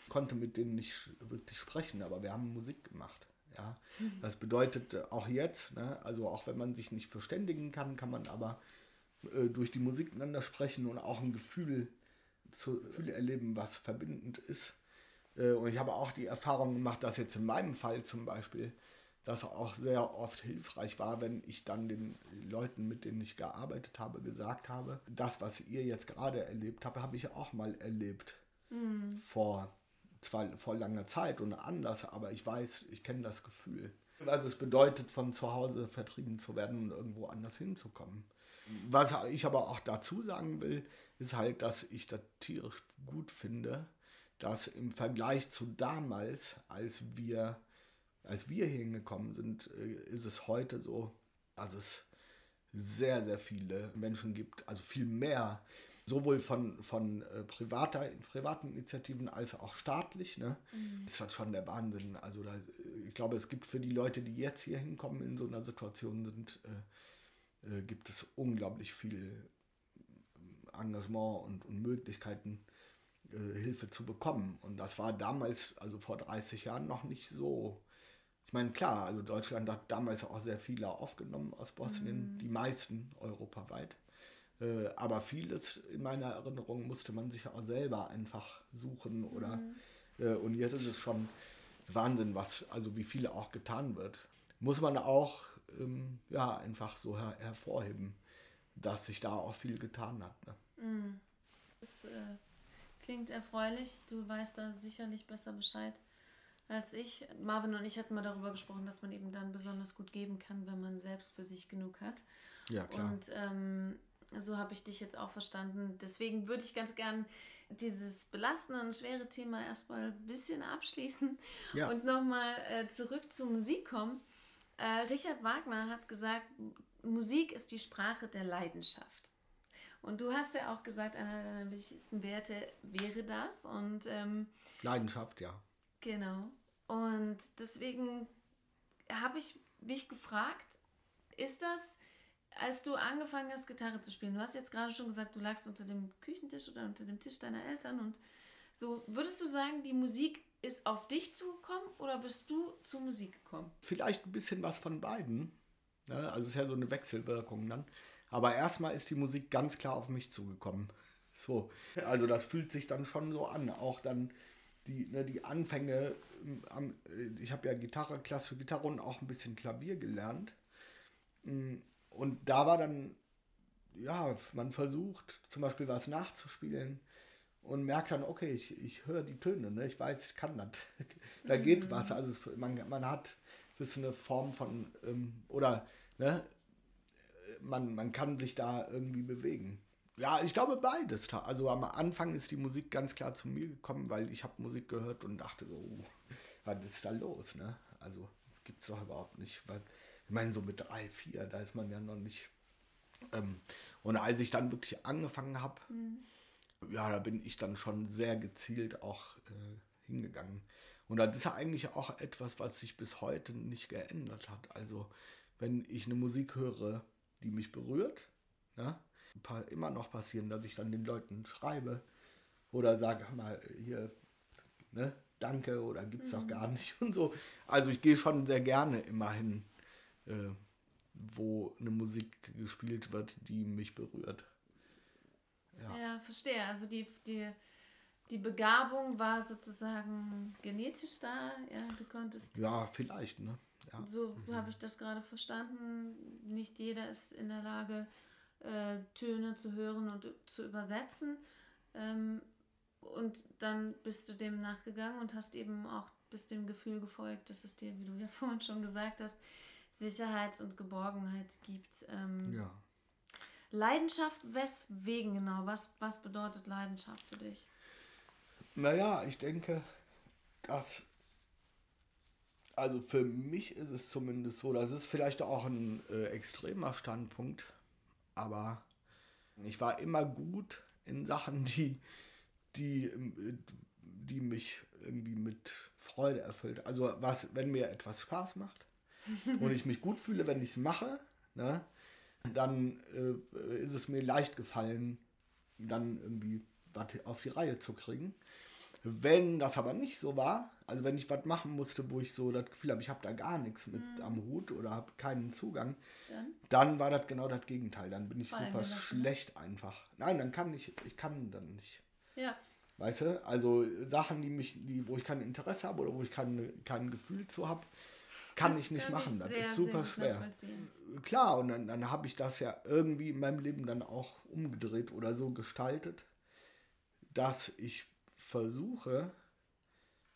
Konnte mit denen nicht wirklich sprechen, aber wir haben Musik gemacht. Ja, mhm. das bedeutet äh, auch jetzt, ne, also auch wenn man sich nicht verständigen kann, kann man aber äh, durch die Musik miteinander sprechen und auch ein Gefühl, zu, Gefühl erleben, was verbindend ist. Äh, und ich habe auch die Erfahrung gemacht, dass jetzt in meinem Fall zum Beispiel das auch sehr oft hilfreich war, wenn ich dann den Leuten, mit denen ich gearbeitet habe, gesagt habe, das, was ihr jetzt gerade erlebt habt, habe ich auch mal erlebt. Mhm. Vor zwar vor langer Zeit und anders, aber ich weiß, ich kenne das Gefühl. Was es bedeutet, von zu Hause vertrieben zu werden und irgendwo anders hinzukommen. Was ich aber auch dazu sagen will, ist halt, dass ich das tierisch gut finde, dass im Vergleich zu damals, als wir, als wir hier hingekommen sind, äh, ist es heute so, dass es sehr, sehr viele Menschen gibt, also viel mehr, sowohl von, von äh, privater, privaten Initiativen als auch staatlich. Ne? Mhm. Das ist halt schon der Wahnsinn. Also da, ich glaube, es gibt für die Leute, die jetzt hier hinkommen in so einer Situation sind, äh, äh, gibt es unglaublich viel Engagement und, und Möglichkeiten, äh, Hilfe zu bekommen. Und das war damals, also vor 30 Jahren, noch nicht so. Ich meine, klar, also Deutschland hat damals auch sehr viele aufgenommen aus Bosnien, mhm. die meisten europaweit. Äh, aber vieles in meiner Erinnerung musste man sich auch selber einfach suchen oder mhm. äh, und jetzt ist es schon Wahnsinn, was, also wie viel auch getan wird. Muss man auch ähm, ja einfach so her hervorheben, dass sich da auch viel getan hat. Ne? Mhm. Das äh, klingt erfreulich. Du weißt da sicherlich besser Bescheid als ich. Marvin und ich hatten mal darüber gesprochen, dass man eben dann besonders gut geben kann, wenn man selbst für sich genug hat. Ja, klar. Und ähm, so habe ich dich jetzt auch verstanden. Deswegen würde ich ganz gern dieses belastende und schwere Thema erstmal ein bisschen abschließen ja. und nochmal äh, zurück zur Musik kommen. Äh, Richard Wagner hat gesagt, Musik ist die Sprache der Leidenschaft. Und du hast ja auch gesagt, einer deiner wichtigsten Werte wäre das. Und, ähm, Leidenschaft, ja. Genau. Und deswegen habe ich mich gefragt, ist das als du angefangen hast, Gitarre zu spielen, du hast jetzt gerade schon gesagt, du lagst unter dem Küchentisch oder unter dem Tisch deiner Eltern und so, würdest du sagen, die Musik ist auf dich zugekommen oder bist du zur Musik gekommen? Vielleicht ein bisschen was von beiden. Ne? Also es ist ja so eine Wechselwirkung dann. Aber erstmal ist die Musik ganz klar auf mich zugekommen. So, also das fühlt sich dann schon so an. Auch dann die, ne, die Anfänge, ich habe ja Gitarre, klassische Gitarre und auch ein bisschen Klavier gelernt. Mm, und da war dann, ja, man versucht zum Beispiel was nachzuspielen und merkt dann, okay, ich, ich höre die Töne, ne? ich weiß, ich kann das. [laughs] da mhm. geht was. Also es, man, man hat, es ist eine Form von, ähm, oder ne, man, man kann sich da irgendwie bewegen. Ja, ich glaube beides. Also am Anfang ist die Musik ganz klar zu mir gekommen, weil ich habe Musik gehört und dachte so, oh, was ist da los? Ne? Also das gibt es doch überhaupt nicht. Weil ich meine, so mit drei, vier, da ist man ja noch nicht. Ähm, und als ich dann wirklich angefangen habe, mhm. ja, da bin ich dann schon sehr gezielt auch äh, hingegangen. Und das ist ja eigentlich auch etwas, was sich bis heute nicht geändert hat. Also, wenn ich eine Musik höre, die mich berührt, ne, immer noch passieren, dass ich dann den Leuten schreibe oder sage, mal, hier, ne, danke oder gibt es mhm. auch gar nicht und so. Also ich gehe schon sehr gerne immer hin, äh, wo eine Musik gespielt wird, die mich berührt. Ja, ja verstehe. Also die, die, die Begabung war sozusagen genetisch da. Ja, du konntest. Ja, vielleicht, ne? Ja. So mhm. habe ich das gerade verstanden. Nicht jeder ist in der Lage, äh, Töne zu hören und zu übersetzen. Ähm, und dann bist du dem nachgegangen und hast eben auch bis dem Gefühl gefolgt, dass es dir, wie du ja [laughs] vorhin schon gesagt hast, Sicherheit und Geborgenheit gibt. Ähm, ja. Leidenschaft, weswegen genau? Was, was bedeutet Leidenschaft für dich? Naja, ich denke, dass. Also für mich ist es zumindest so, das ist vielleicht auch ein äh, extremer Standpunkt, aber ich war immer gut in Sachen, die die, die mich irgendwie mit Freude erfüllt. Also was, wenn mir etwas Spaß macht [laughs] und ich mich gut fühle, wenn ich es mache, ne, dann äh, ist es mir leicht gefallen, dann irgendwie was auf die Reihe zu kriegen. Wenn das aber nicht so war, also wenn ich was machen musste, wo ich so das Gefühl habe, ich habe da gar nichts mit mhm. am Hut oder habe keinen Zugang, dann? dann war das genau das Gegenteil. Dann bin ich Vor super schlecht einfach. Nein, dann kann ich, ich kann dann nicht. Ja. Weißt du? Also Sachen, die mich, die, wo ich kein Interesse habe oder wo ich kein, kein Gefühl zu habe, kann das ich nicht kann machen. Ich das ist super schwer. Klar, und dann, dann habe ich das ja irgendwie in meinem Leben dann auch umgedreht oder so gestaltet, dass ich versuche,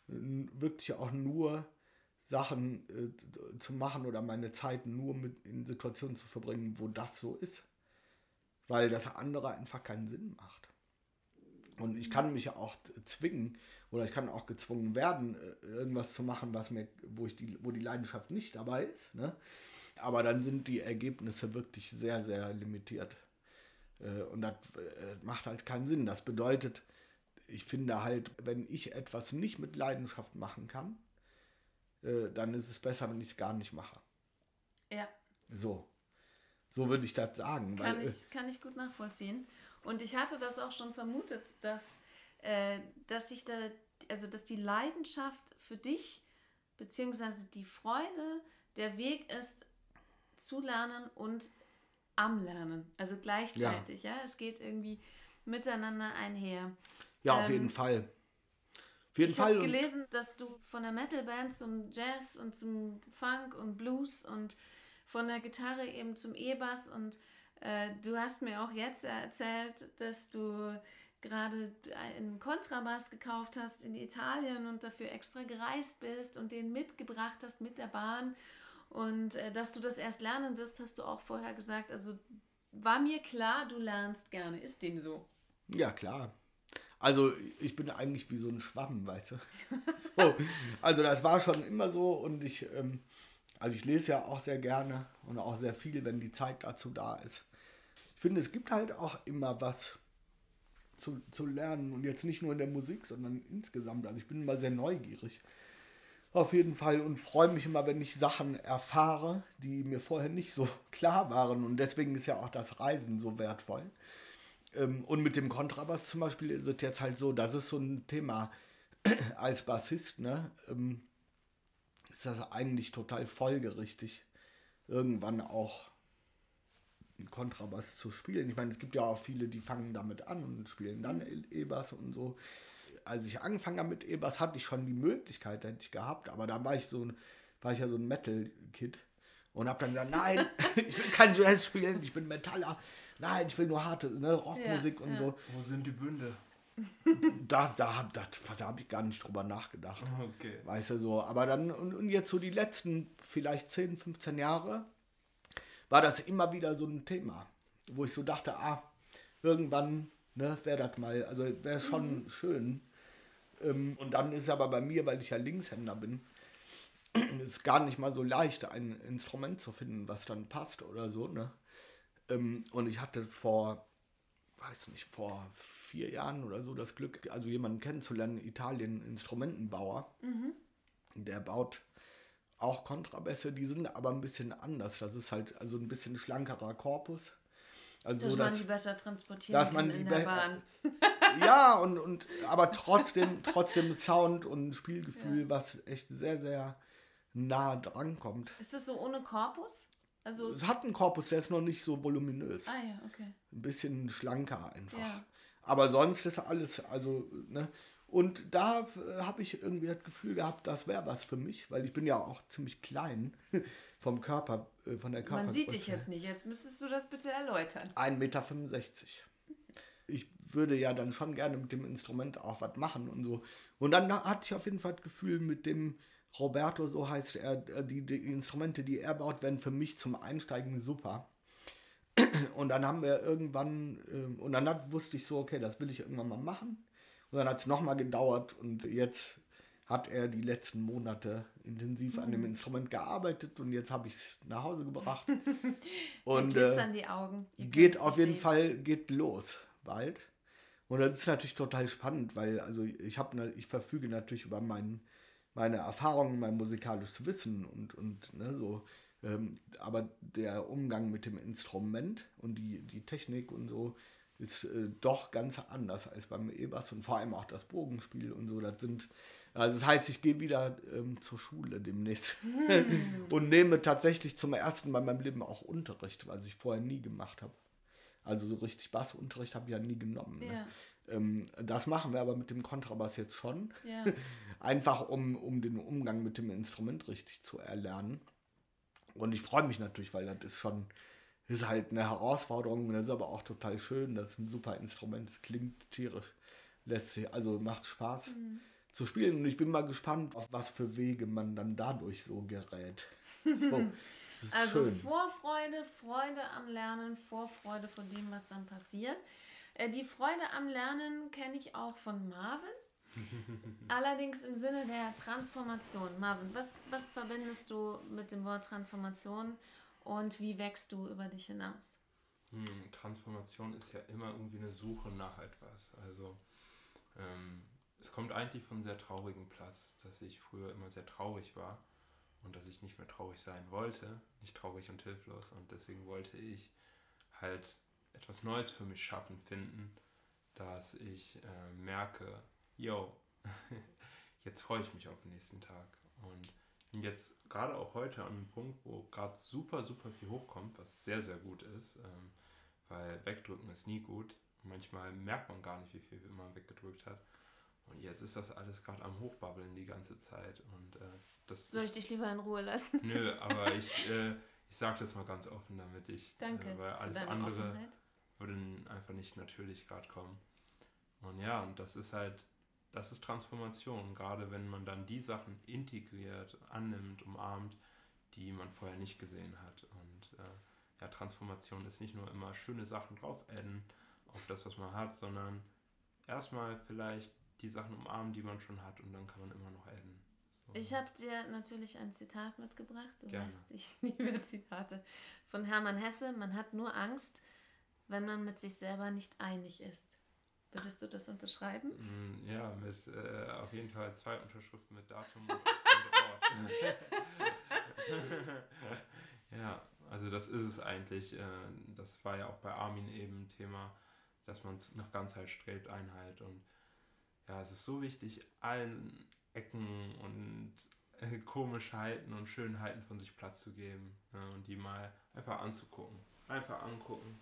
wirklich auch nur Sachen äh, zu machen oder meine Zeit nur mit in Situationen zu verbringen, wo das so ist. Weil das andere einfach keinen Sinn macht. Und ich kann mich ja auch zwingen oder ich kann auch gezwungen werden, äh, irgendwas zu machen, was mir, wo ich die, wo die Leidenschaft nicht dabei ist. Ne? Aber dann sind die Ergebnisse wirklich sehr, sehr limitiert. Äh, und das äh, macht halt keinen Sinn. Das bedeutet, ich finde halt, wenn ich etwas nicht mit Leidenschaft machen kann, dann ist es besser, wenn ich es gar nicht mache. Ja. So. So würde ich das sagen. Kann, weil, ich, kann ich gut nachvollziehen. Und ich hatte das auch schon vermutet, dass, äh, dass sich da, also dass die Leidenschaft für dich, beziehungsweise die Freude, der Weg ist zu lernen und am Lernen. Also gleichzeitig, ja. ja? Es geht irgendwie miteinander einher. Ja, auf ähm, jeden Fall. Auf jeden ich habe gelesen, dass du von der Metalband zum Jazz und zum Funk und Blues und von der Gitarre eben zum E-Bass und äh, du hast mir auch jetzt erzählt, dass du gerade einen Kontrabass gekauft hast in Italien und dafür extra gereist bist und den mitgebracht hast mit der Bahn. Und äh, dass du das erst lernen wirst, hast du auch vorher gesagt. Also war mir klar, du lernst gerne. Ist dem so? Ja, klar. Also ich bin eigentlich wie so ein Schwamm, weißt du. [laughs] so, also das war schon immer so und ich, ähm, also ich lese ja auch sehr gerne und auch sehr viel, wenn die Zeit dazu da ist finde, es gibt halt auch immer was zu, zu lernen und jetzt nicht nur in der Musik, sondern insgesamt. Also ich bin immer sehr neugierig. Auf jeden Fall und freue mich immer, wenn ich Sachen erfahre, die mir vorher nicht so [laughs] klar waren. Und deswegen ist ja auch das Reisen so wertvoll. Ähm, und mit dem Kontrabass zum Beispiel ist es jetzt halt so, das ist so ein Thema [clears throat] als Bassist, ne? Ähm, ist das eigentlich total folgerichtig, irgendwann auch Kontrabass zu spielen. Ich meine, es gibt ja auch viele, die fangen damit an und spielen dann mhm. E-Bass und so. Als ich angefangen habe mit E-Bass, hatte ich schon die Möglichkeit, hätte ich gehabt, aber da war ich so ein, war ich ja so ein Metal-Kid und habe dann gesagt, nein, [laughs] ich will kein Jazz spielen, ich bin Metaller. Nein, ich will nur harte ne, Rockmusik ja, und ja. so. Wo sind die Bünde? [laughs] Da, da, da, da habe ich gar nicht drüber nachgedacht. Okay. Weißt du so. Aber dann, und, und jetzt so die letzten vielleicht 10, 15 Jahre, war das immer wieder so ein Thema, wo ich so dachte, ah, irgendwann ne, wäre das mal, also wäre schon mhm. schön. Ähm, und dann ist aber bei mir, weil ich ja Linkshänder bin, [clears throat] ist gar nicht mal so leicht, ein Instrument zu finden, was dann passt oder so. Ne? Ähm, und ich hatte vor, weiß nicht, vor vier Jahren oder so das Glück, also jemanden kennenzulernen, Italien, Instrumentenbauer. Mhm. Der baut auch Kontrabässe, die sind aber ein bisschen anders. Das ist halt also ein bisschen schlankerer Korpus. Also dass so, man dass, die besser transportieren dass kann man in die der be- Bahn. [laughs] ja, und, und aber trotzdem, trotzdem Sound und Spielgefühl, Ja. was echt sehr, sehr nah dran kommt. Ist das so ohne Korpus? Also, Es hat einen Korpus, der ist noch nicht so voluminös. ah ja, okay. Ein bisschen schlanker einfach. Ja. Aber sonst ist alles, also, ne? Und da äh, habe ich irgendwie das Gefühl gehabt, das wäre was für mich, weil ich bin ja auch ziemlich klein [laughs] vom Körper, äh, von der Körper. Man sieht dich jetzt nicht. Jetzt müsstest du das bitte erläutern. 1,65 Meter. Ich würde ja dann schon gerne mit dem Instrument auch was machen und so. Und dann hatte ich auf jeden Fall das Gefühl, mit dem Roberto, so heißt er, äh, die, die Instrumente, die er baut, werden für mich zum Einsteigen super. [clears throat] Und dann haben wir irgendwann, ähm, und dann hat, wusste ich so, okay, das will ich irgendwann mal machen. Und dann hat es nochmal gedauert und jetzt hat er die letzten Monate intensiv an dem Instrument gearbeitet und jetzt habe ich es nach Hause gebracht. [laughs] [laughs] und äh, die Augen. Ihr geht auf jeden sehen. Fall geht los bald und das ist natürlich total spannend weil also ich habe ich verfüge natürlich über mein, meine Erfahrungen mein musikalisches Wissen und und ne, so ähm, aber der Umgang mit dem Instrument und die die Technik und so ist äh, doch ganz anders als beim E-Bass und vor allem auch das Bogenspiel und so das sind also das heißt ich gehe wieder ähm, zur Schule demnächst [laughs] und nehme tatsächlich zum ersten Mal in meinem Leben auch Unterricht was ich vorher nie gemacht habe also so richtig Bassunterricht habe ich ja nie genommen. Ne? Ähm, das machen wir aber mit dem Kontrabass jetzt schon. ja. [laughs] Einfach um, um den Umgang mit dem Instrument richtig zu erlernen. Und ich freue mich natürlich, weil das ist schon, ist halt eine Herausforderung. Das ist aber auch total schön. Das ist ein super Instrument. Es klingt tierisch. Lässt sich, also macht Spaß Mhm. zu spielen. Und ich bin mal gespannt, auf was für Wege man dann dadurch so gerät. So, [laughs] Also schön. Vorfreude, Freude am Lernen, Vorfreude vor dem, was dann passiert. Äh, die Freude am Lernen kenne ich auch von Marvin. [laughs] Allerdings im Sinne der Transformation. Marvin, was, was verbindest du mit dem Wort Transformation und wie wächst du über dich hinaus? Hm, Transformation ist ja immer irgendwie eine Suche nach etwas. Also ähm, es kommt eigentlich von sehr traurigem Platz, dass ich früher immer sehr traurig war und dass ich nicht mehr traurig sein wollte, nicht traurig und hilflos und deswegen wollte ich halt etwas Neues für mich schaffen, finden, dass ich äh, merke, yo, [laughs] jetzt freue ich mich auf den nächsten Tag und bin jetzt gerade auch heute an einem Punkt, wo gerade super, super viel hochkommt, was sehr, sehr gut ist, ähm, weil wegdrücken ist nie gut. Manchmal merkt man gar nicht, wie viel man weggedrückt hat. Und jetzt ist das alles gerade am Hochbabbeln die ganze Zeit. Und äh, das Soll ich ist, dich lieber in Ruhe lassen? Nö, aber ich, äh, ich sage das mal ganz offen, damit ich, Danke. äh, weil alles andere Offenheit. Würde einfach nicht natürlich gerade kommen. Und ja, und das ist halt, das ist Transformation, gerade wenn man dann die Sachen integriert, annimmt, umarmt, die man vorher nicht gesehen hat. Und äh, ja, Transformation ist nicht nur immer schöne Sachen drauf adden auf das, was man hat, sondern erstmal vielleicht die Sachen umarmen, die man schon hat und dann kann man immer noch adden. So. Ich habe dir natürlich ein Zitat mitgebracht. Du Gerne. weißt, ich [laughs] liebe Zitate. Von Hermann Hesse. Man hat nur Angst, wenn man mit sich selber nicht einig ist. Würdest du das unterschreiben? Mm, Ja, mit äh, auf jeden Fall zwei Unterschriften mit Datum und, Ort. [laughs] ja, also das ist es eigentlich. Äh, das war ja auch bei Armin eben Thema, dass man nach Ganzheit strebt, Einheit. Und ja, es ist so wichtig, allen Ecken und äh, Komischheiten und Schönheiten von sich Platz zu geben ne, und die mal einfach anzugucken. Einfach angucken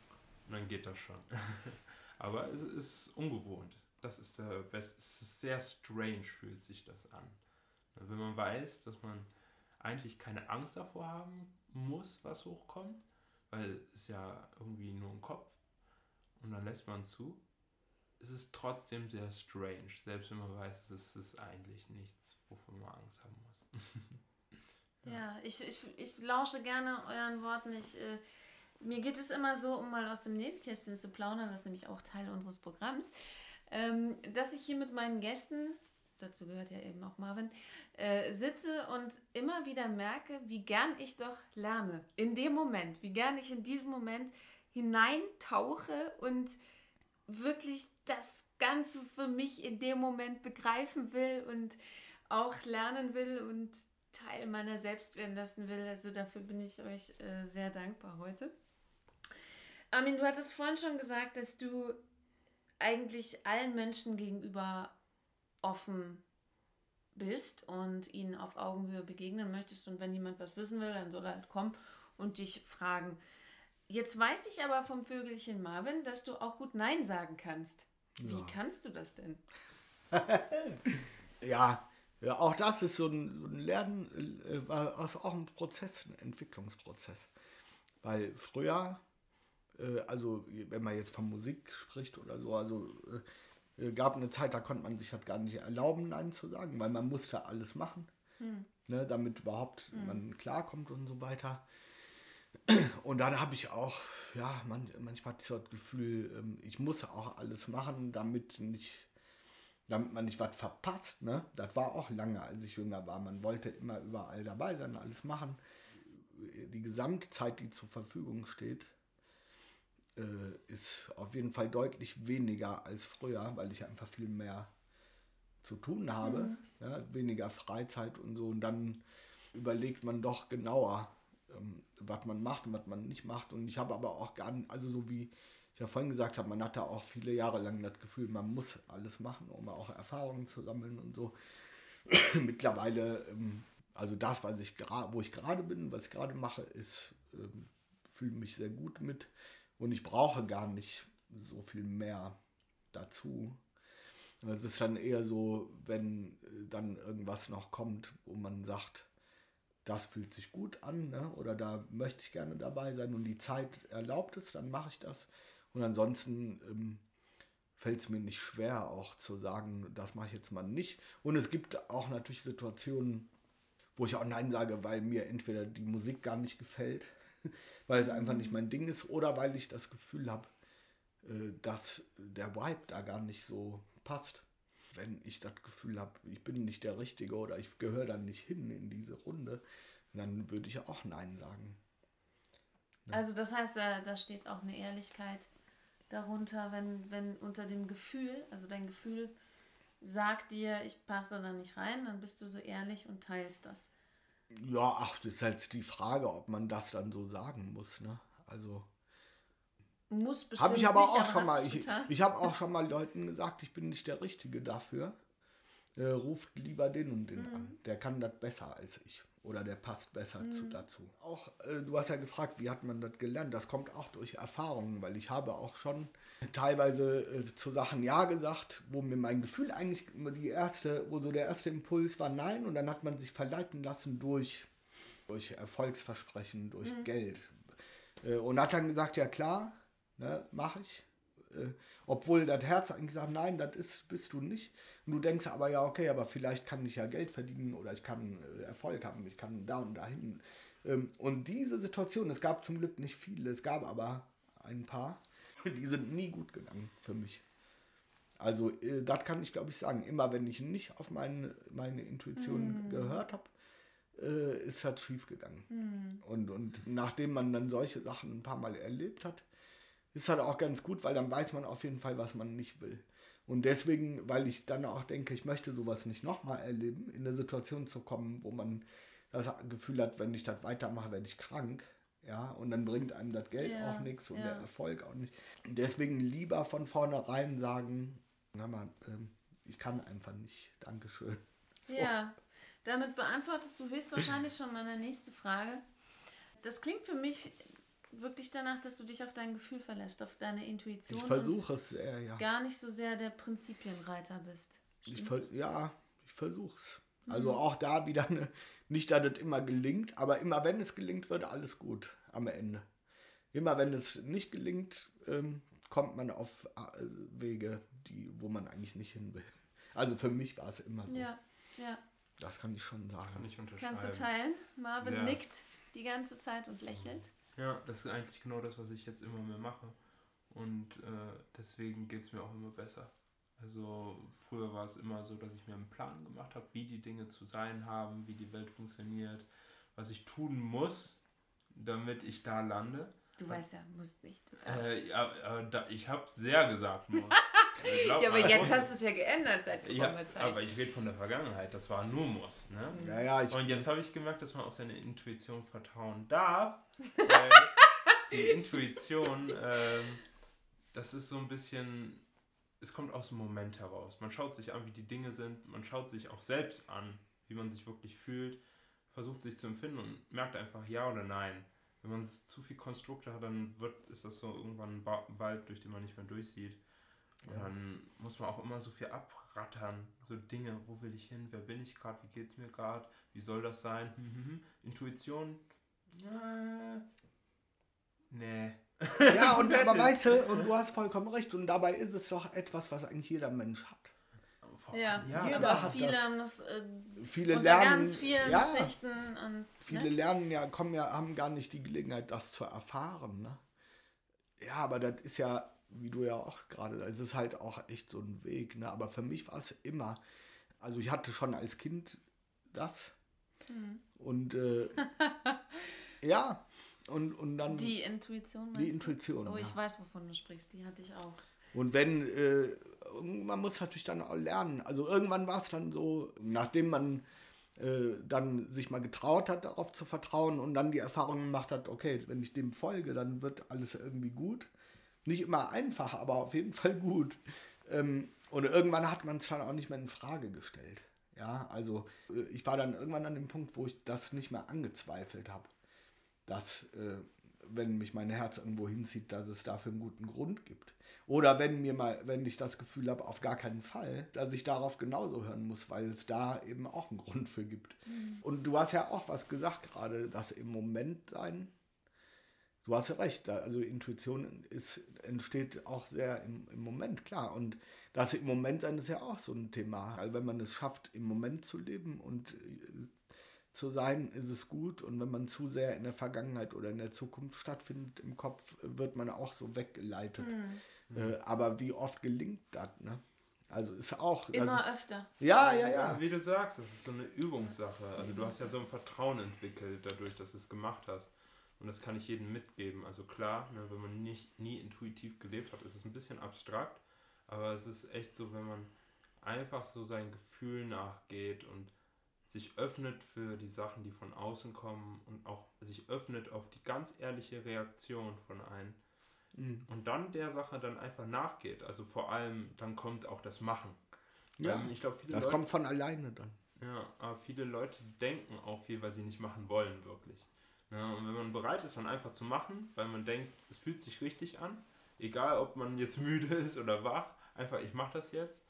und dann geht das schon. [laughs] Aber es ist ungewohnt. Das ist der beste. Es ist sehr strange, fühlt sich das an. Wenn man weiß, dass man eigentlich keine Angst davor haben muss, was hochkommt, weil es ja irgendwie nur im Kopf und dann lässt man zu, es ist trotzdem sehr strange, selbst wenn man weiß, es ist eigentlich nichts, wovon man Angst haben muss. [laughs] Ja, ich, ich, ich lausche gerne euren Worten. Ich, äh, mir geht es immer so, um mal aus dem Nebenkästchen zu plaudern, das ist nämlich auch Teil unseres Programms, ähm, dass ich hier mit meinen Gästen, dazu gehört ja eben auch Marvin, äh, sitze und immer wieder merke, wie gern ich doch lerne. In dem Moment, wie gern ich in diesem Moment hineintauche und wirklich das Ganze für mich in dem Moment begreifen will und auch lernen will und Teil meiner selbst werden lassen will. Also dafür bin ich euch äh, sehr dankbar heute. Armin, du hattest vorhin schon gesagt, dass du eigentlich allen Menschen gegenüber offen bist und ihnen auf Augenhöhe begegnen möchtest. Und wenn jemand was wissen will, dann soll er halt kommen und dich fragen. Jetzt weiß ich aber vom Vögelchen Marvin, dass du auch gut Nein sagen kannst. Wie Ja. kannst du das denn? [laughs] Ja, ja, auch das ist so ein, ein Lernen, äh, war ist auch ein Prozess, ein Entwicklungsprozess. Weil früher, äh, also wenn man jetzt von Musik spricht oder so, also äh, äh, gab eine Zeit, da konnte man sich das gar nicht erlauben, Nein zu sagen, weil man musste alles machen, ne, damit überhaupt man klarkommt und so weiter. Und dann habe ich auch, ja, man, manchmal hatte ich so das Gefühl, ähm, ich muss auch alles machen, damit nicht damit man nicht was verpasst. Ne? Das war auch lange, als ich jünger war. Man wollte immer überall dabei sein, alles machen. Die Gesamtzeit, die zur Verfügung steht, äh, ist auf jeden Fall deutlich weniger als früher, weil ich einfach viel mehr zu tun habe, ja, weniger Freizeit und so. Und dann überlegt man doch genauer, ähm, was man macht und was man nicht macht. Und ich habe aber auch gar nicht, also so wie ich ja vorhin gesagt habe, man hatte auch viele Jahre lang das Gefühl, man muss alles machen, um auch Erfahrungen zu sammeln und so. [clears throat] Mittlerweile, ähm, also das, was ich wo ich gerade bin, was ich gerade mache, ist, ähm, fühle mich sehr gut mit und ich brauche gar nicht so viel mehr dazu. Es ist dann eher so, wenn äh, dann irgendwas noch kommt, wo man sagt, das fühlt sich gut an, ne? oder da möchte ich gerne dabei sein und die Zeit erlaubt es, dann mache ich das. Und ansonsten ähm, fällt es mir nicht schwer, auch zu sagen, das mache ich jetzt mal nicht. Und es gibt auch natürlich Situationen, wo ich auch Nein sage, weil mir entweder die Musik gar nicht gefällt, [laughs] weil es einfach nicht mein Ding ist, oder weil ich das Gefühl habe, äh, dass der Vibe da gar nicht so passt. Wenn ich das Gefühl habe, ich bin nicht der Richtige oder ich gehöre dann nicht hin in diese Runde, dann würde ich auch Nein sagen. Also das heißt, da, da steht auch eine Ehrlichkeit darunter, wenn, wenn unter dem Gefühl, also dein Gefühl sagt dir, ich passe da nicht rein, dann bist du so ehrlich und teilst das. Ja, ach, das ist jetzt die Frage, ob man das dann so sagen muss, ne? Also Muss bestimmt habe ich aber nicht, auch aber schon mal. Ich, ich habe auch schon mal Leuten gesagt, ich bin nicht der Richtige dafür. Äh, ruft lieber den und den Mhm. an. Der kann das besser als ich. Oder der passt besser Mhm. zu, dazu. Auch, äh, du hast ja gefragt, wie hat man das gelernt? Das kommt auch durch Erfahrungen, weil ich habe auch schon teilweise äh, zu Sachen Ja gesagt, wo mir mein Gefühl eigentlich immer die erste, wo so der erste Impuls war Nein und dann hat man sich verleiten lassen durch, durch Erfolgsversprechen, durch Mhm. Geld. Äh, und hat dann gesagt, ja klar, ne, mache ich. Äh, obwohl das Herz eigentlich sagt, nein, das ist, bist du nicht. Und du denkst aber, ja, okay, aber vielleicht kann ich ja Geld verdienen oder ich kann äh, Erfolg haben, ich kann da und dahin. Ähm, und diese Situation, es gab zum Glück nicht viele, es gab aber ein paar, [laughs] die sind nie gut gegangen für mich. Also, äh, das kann ich glaube ich sagen. Immer wenn ich nicht auf meine, meine Intuition gehört habe, äh, ist das schief gegangen. Und, und nachdem man dann solche Sachen ein paar Mal erlebt hat, ist halt auch ganz gut, weil dann weiß man auf jeden Fall, was man nicht will. Und deswegen, weil ich dann auch denke, ich möchte sowas nicht nochmal erleben, in eine Situation zu kommen, wo man das Gefühl hat, wenn ich das weitermache, werde ich krank. Ja, und dann bringt einem das Geld Ja, auch nichts und ja. der Erfolg auch nicht. Und deswegen lieber von vornherein sagen, na mal, ähm, ich kann einfach nicht. Dankeschön. [laughs] So. Ja, damit beantwortest du höchstwahrscheinlich schon meine nächste Frage. Das klingt für mich wirklich danach, dass du dich auf dein Gefühl verlässt, auf deine Intuition. Ich versuche es sehr, ja. Gar nicht so sehr der Prinzipienreiter bist. Ich das? ja, ich versuch's. Also auch da wieder eine, nicht, dass es immer gelingt, aber immer wenn es gelingt, wird alles gut am Ende. Immer wenn es nicht gelingt, ähm, kommt man auf äh, Wege, die, wo man eigentlich nicht hin will. Also für mich war es immer so. Ja, ja. Das kann ich schon sagen. Kann ich unterschreiben. Kannst du teilen? Marvin Ja. nickt die ganze Zeit und lächelt. Ja, das ist eigentlich genau das, was ich jetzt immer mehr mache. Und äh, deswegen geht es mir auch immer besser. Also früher war es immer so, dass ich mir einen Plan gemacht habe, wie die Dinge zu sein haben, wie die Welt funktioniert, was ich tun muss, damit ich da lande. Du weißt ja, musst nicht. Äh, ja, aber da, ich habe sehr gesagt muss. Glaub ja, aber jetzt hast du es ja geändert seit ja, geraumer Zeit. aber ich rede von der Vergangenheit, das war nur muss. Ne? Ja, ja, ich, Und jetzt habe ich gemerkt, dass man auf seine Intuition vertrauen darf, [laughs] weil die Intuition, ähm, das ist so ein bisschen, es kommt aus dem Moment heraus. Man schaut sich an, wie die Dinge sind, man schaut sich auch selbst an, wie man sich wirklich fühlt, versucht sich zu empfinden und merkt einfach ja oder nein. Wenn man zu viel Konstrukte hat, dann wird, ist das so irgendwann ein ba Wald, durch den man nicht mehr durchsieht. Und ja. dann muss man auch immer so viel abrattern. So Dinge, wo will ich hin, wer bin ich gerade, wie geht es mir gerade, wie soll das sein? Mhm. Intuition, äh, nee. Ja, und [laughs] aber weißt du, und du hast vollkommen recht, und dabei ist es doch etwas, was eigentlich jeder Mensch hat. Ja, ja jeder aber hat viele das. haben das äh, viele lernen, ganz vielen ja, Geschichten. Und, viele ne? lernen ja, kommen ja, haben gar nicht die Gelegenheit, das zu erfahren. Ne? Ja, aber das ist ja, wie du ja auch gerade, es ist halt auch echt so ein Weg. Ne? Aber für mich war es immer, also ich hatte schon als Kind das. Mhm. Und äh, [laughs] ja, und, und dann. Die Intuition, Die Intuition. Oh, ich ja. weiß, wovon du sprichst. Die hatte ich auch. Und wenn, äh, man muss natürlich dann auch lernen. Also irgendwann war es dann so, nachdem man äh, dann sich mal getraut hat, darauf zu vertrauen und dann die Erfahrung gemacht hat, okay, wenn ich dem folge, dann wird alles irgendwie gut. Nicht immer einfach, aber auf jeden Fall gut. Ähm, und irgendwann hat man es dann auch nicht mehr in Frage gestellt. Ja, also äh, ich war dann irgendwann an dem Punkt, wo ich das nicht mehr angezweifelt habe dass, äh, wenn mich mein Herz irgendwo hinzieht, dass es dafür einen guten Grund gibt. Oder wenn mir mal, wenn ich das Gefühl habe, auf gar keinen Fall, dass ich darauf genauso hören muss, weil es da eben auch einen Grund für gibt. Mhm. Und du hast ja auch was gesagt gerade, dass im Moment sein. Du hast ja recht, also Intuition ist, entsteht auch sehr im, im Moment, klar. Und das im Moment sein ist ja auch so ein Thema. Also wenn man es schafft, im Moment zu leben und zu sein, ist es gut. Und wenn man zu sehr in der Vergangenheit oder in der Zukunft stattfindet im Kopf, wird man auch so weggeleitet. Mhm. Äh, aber wie oft gelingt das? Ne? Also ist auch. Immer also, öfter. Ja, ja, ja. Wie du sagst, das ist so eine Übungssache. Also du hast ja so ein Vertrauen entwickelt dadurch, dass du es gemacht hast. Und das kann ich jedem mitgeben. Also klar, ne, wenn man nicht nie intuitiv gelebt hat, ist es ein bisschen abstrakt. Aber es ist echt so, wenn man einfach so sein Gefühl nachgeht und sich öffnet für die Sachen, die von außen kommen und auch sich öffnet auf die ganz ehrliche Reaktion von einem. Mhm. Und dann der Sache dann einfach nachgeht. Also vor allem, dann kommt auch das Machen. Ja, ähm, ich glaube, viele das Leute, kommt von alleine dann. Ja, aber viele Leute denken auch viel, weil sie nicht machen wollen, wirklich. Ja, und wenn man bereit ist, dann einfach zu machen, weil man denkt, es fühlt sich richtig an, egal ob man jetzt [laughs] müde ist oder wach, einfach ich mache das jetzt,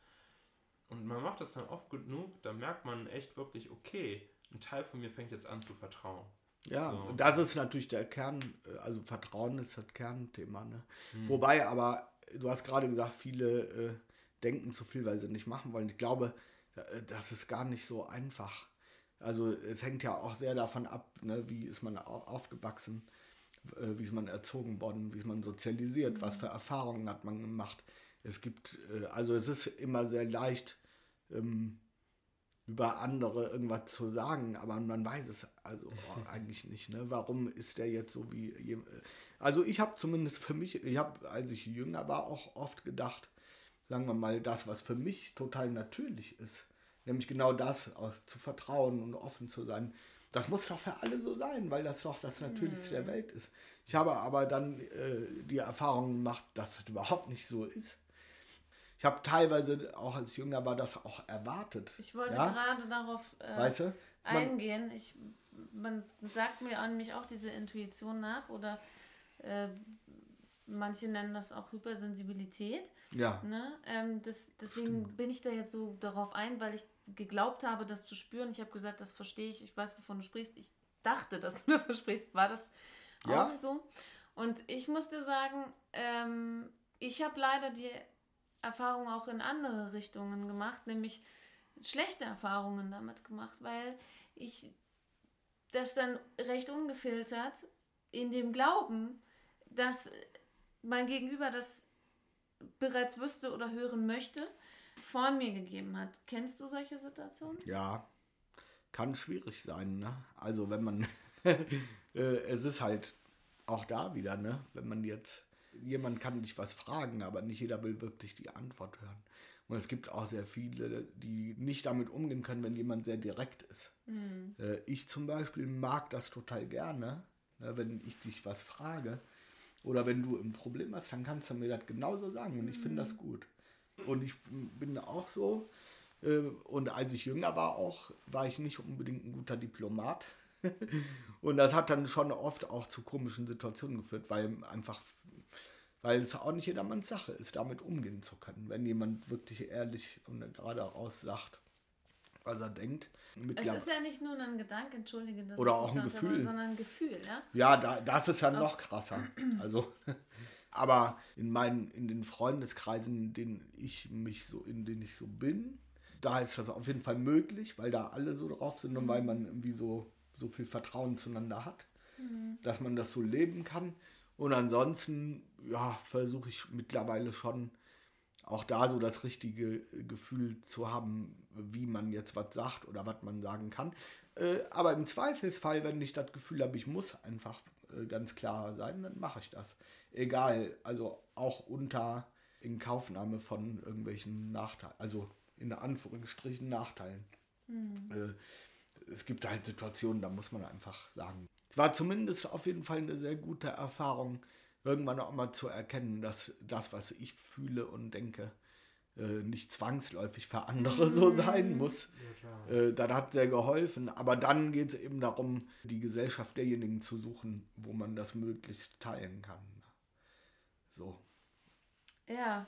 und man macht das dann oft genug, da merkt man echt wirklich, okay, ein Teil von mir fängt jetzt an zu vertrauen. Ja, so. das ist natürlich der Kern, äh, also Vertrauen ist das Kernthema. Ne? Hm. Wobei aber, du hast gerade gesagt, viele äh, denken zu viel, weil sie nicht machen wollen. Ich glaube, äh, das ist gar nicht so einfach. Also es hängt ja auch sehr davon ab, ne, wie ist man aufgewachsen, äh, wie ist man erzogen worden, wie ist man sozialisiert, mhm. was für Erfahrungen hat man gemacht. Es gibt, äh, also es ist immer sehr leicht, ähm, über andere irgendwas zu sagen, aber man weiß es also [laughs] eigentlich nicht. Ne? Warum ist der jetzt so wie. Also ich habe zumindest für mich, ich habe, als ich jünger war, auch oft gedacht, sagen wir mal, das, was für mich total natürlich ist, nämlich genau das, auch zu vertrauen und offen zu sein, das muss doch für alle so sein, weil das doch das Natürlichste mhm. der Welt ist. Ich habe aber dann äh, die Erfahrung gemacht, dass das überhaupt nicht so ist. Ich habe teilweise, auch als jünger war, das auch erwartet. Ich wollte ja? gerade darauf äh, weißt du? eingehen. Ich, man sagt mir an mich auch diese Intuition nach oder äh, manche nennen das auch Hypersensibilität. Ja. Ne? Ähm, das, deswegen Stimmt. bin ich da jetzt so darauf ein, weil ich geglaubt habe, das zu spüren. Ich habe gesagt, das verstehe ich, ich weiß, wovon du sprichst. Ich dachte, dass du [laughs] davon sprichst. War das ja? auch so? Und ich musste sagen, ähm, ich habe leider die Erfahrungen auch in andere Richtungen gemacht, nämlich schlechte Erfahrungen damit gemacht, weil ich das dann recht ungefiltert in dem Glauben, dass mein Gegenüber das bereits wüsste oder hören möchte, vor mir gegeben hat. Kennst du solche Situationen? Ja, kann schwierig sein. Ne? Also wenn man, [laughs] äh, es ist halt auch da wieder, ne? wenn man jetzt jemand kann dich was fragen, aber nicht jeder will wirklich die Antwort hören. Und es gibt auch sehr viele, die nicht damit umgehen können, wenn jemand sehr direkt ist. Mhm. ich zum Beispiel mag das total gerne, ne, wenn ich dich was frage. Oder wenn du ein Problem hast, dann kannst du mir das genauso sagen und ich finde das gut. Und ich bin auch so, äh, und als ich jünger war auch, war ich nicht unbedingt ein guter Diplomat. [laughs] und das hat dann schon oft auch zu komischen Situationen geführt, weil einfach, weil es auch nicht jedermanns Sache ist, damit umgehen zu können. Wenn jemand wirklich ehrlich und gerade raus sagt, was er denkt. Es ist ja nicht nur ein Gedanke, entschuldige, dass Oder auch ein Gefühl. sondern ein Gefühl, ja? Ja, da, das ist ja noch krasser. Also, [laughs] aber in meinen, in den Freundeskreisen, in denen ich mich so, in denen ich so bin, da ist das auf jeden Fall möglich, weil da alle so drauf sind und weil man irgendwie so, so viel Vertrauen zueinander hat, dass man das so leben kann. Und ansonsten, ja, versuche ich mittlerweile schon auch da so das richtige Gefühl zu haben, wie man jetzt was sagt oder was man sagen kann. Äh, aber im Zweifelsfall, wenn ich das Gefühl habe, ich muss einfach äh, ganz klar sein, dann mache ich das. Egal, also auch unter Inkaufnahme von irgendwelchen Nachteilen, also in Anführungsstrichen Nachteilen. Äh, es gibt halt Situationen, da muss man einfach sagen. Es war zumindest auf jeden Fall eine sehr gute Erfahrung, irgendwann auch mal zu erkennen, dass das, was ich fühle und denke, äh, nicht zwangsläufig für andere so sein muss. Ja, klar. Äh, das hat sehr geholfen. Aber dann geht es eben darum, die Gesellschaft derjenigen zu suchen, wo man das möglichst teilen kann. So. Ja,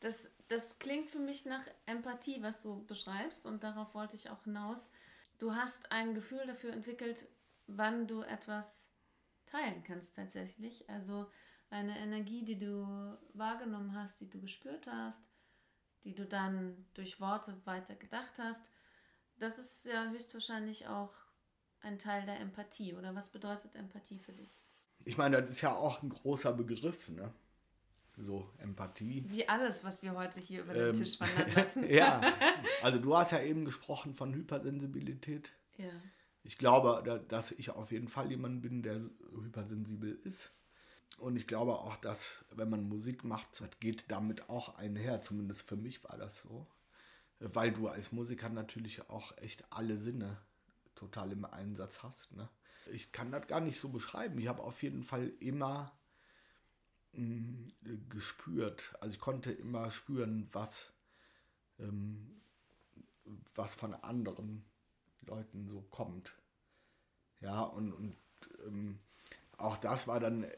das, das klingt für mich nach Empathie, was du beschreibst und darauf wollte ich auch hinaus. Du hast ein Gefühl dafür entwickelt, wann du etwas teilen kannst tatsächlich. Also eine Energie, die du wahrgenommen hast, die du gespürt hast, die du dann durch Worte weiter gedacht hast. Das ist ja höchstwahrscheinlich auch ein Teil der Empathie. Oder was bedeutet Empathie für dich? Ich meine, das ist ja auch ein großer Begriff, ne? So, Empathie. Wie alles, was wir heute hier über den Ähm, Tisch wandern lassen. [laughs] ja, [laughs] also du hast ja eben gesprochen von Hypersensibilität. ja. Ich glaube, da- dass ich auf jeden Fall jemand bin, der hypersensibel ist. Und ich glaube auch, dass wenn man Musik macht, geht damit auch einher. Zumindest für mich war das so. Weil du als Musiker natürlich auch echt alle Sinne total im Einsatz hast. Ne? Ich kann das gar nicht so beschreiben. Ich habe auf jeden Fall immer mh, gespürt. Also ich konnte immer spüren, was, ähm, was von anderen Leuten so kommt. Ja, und, und ähm, auch das war dann äh,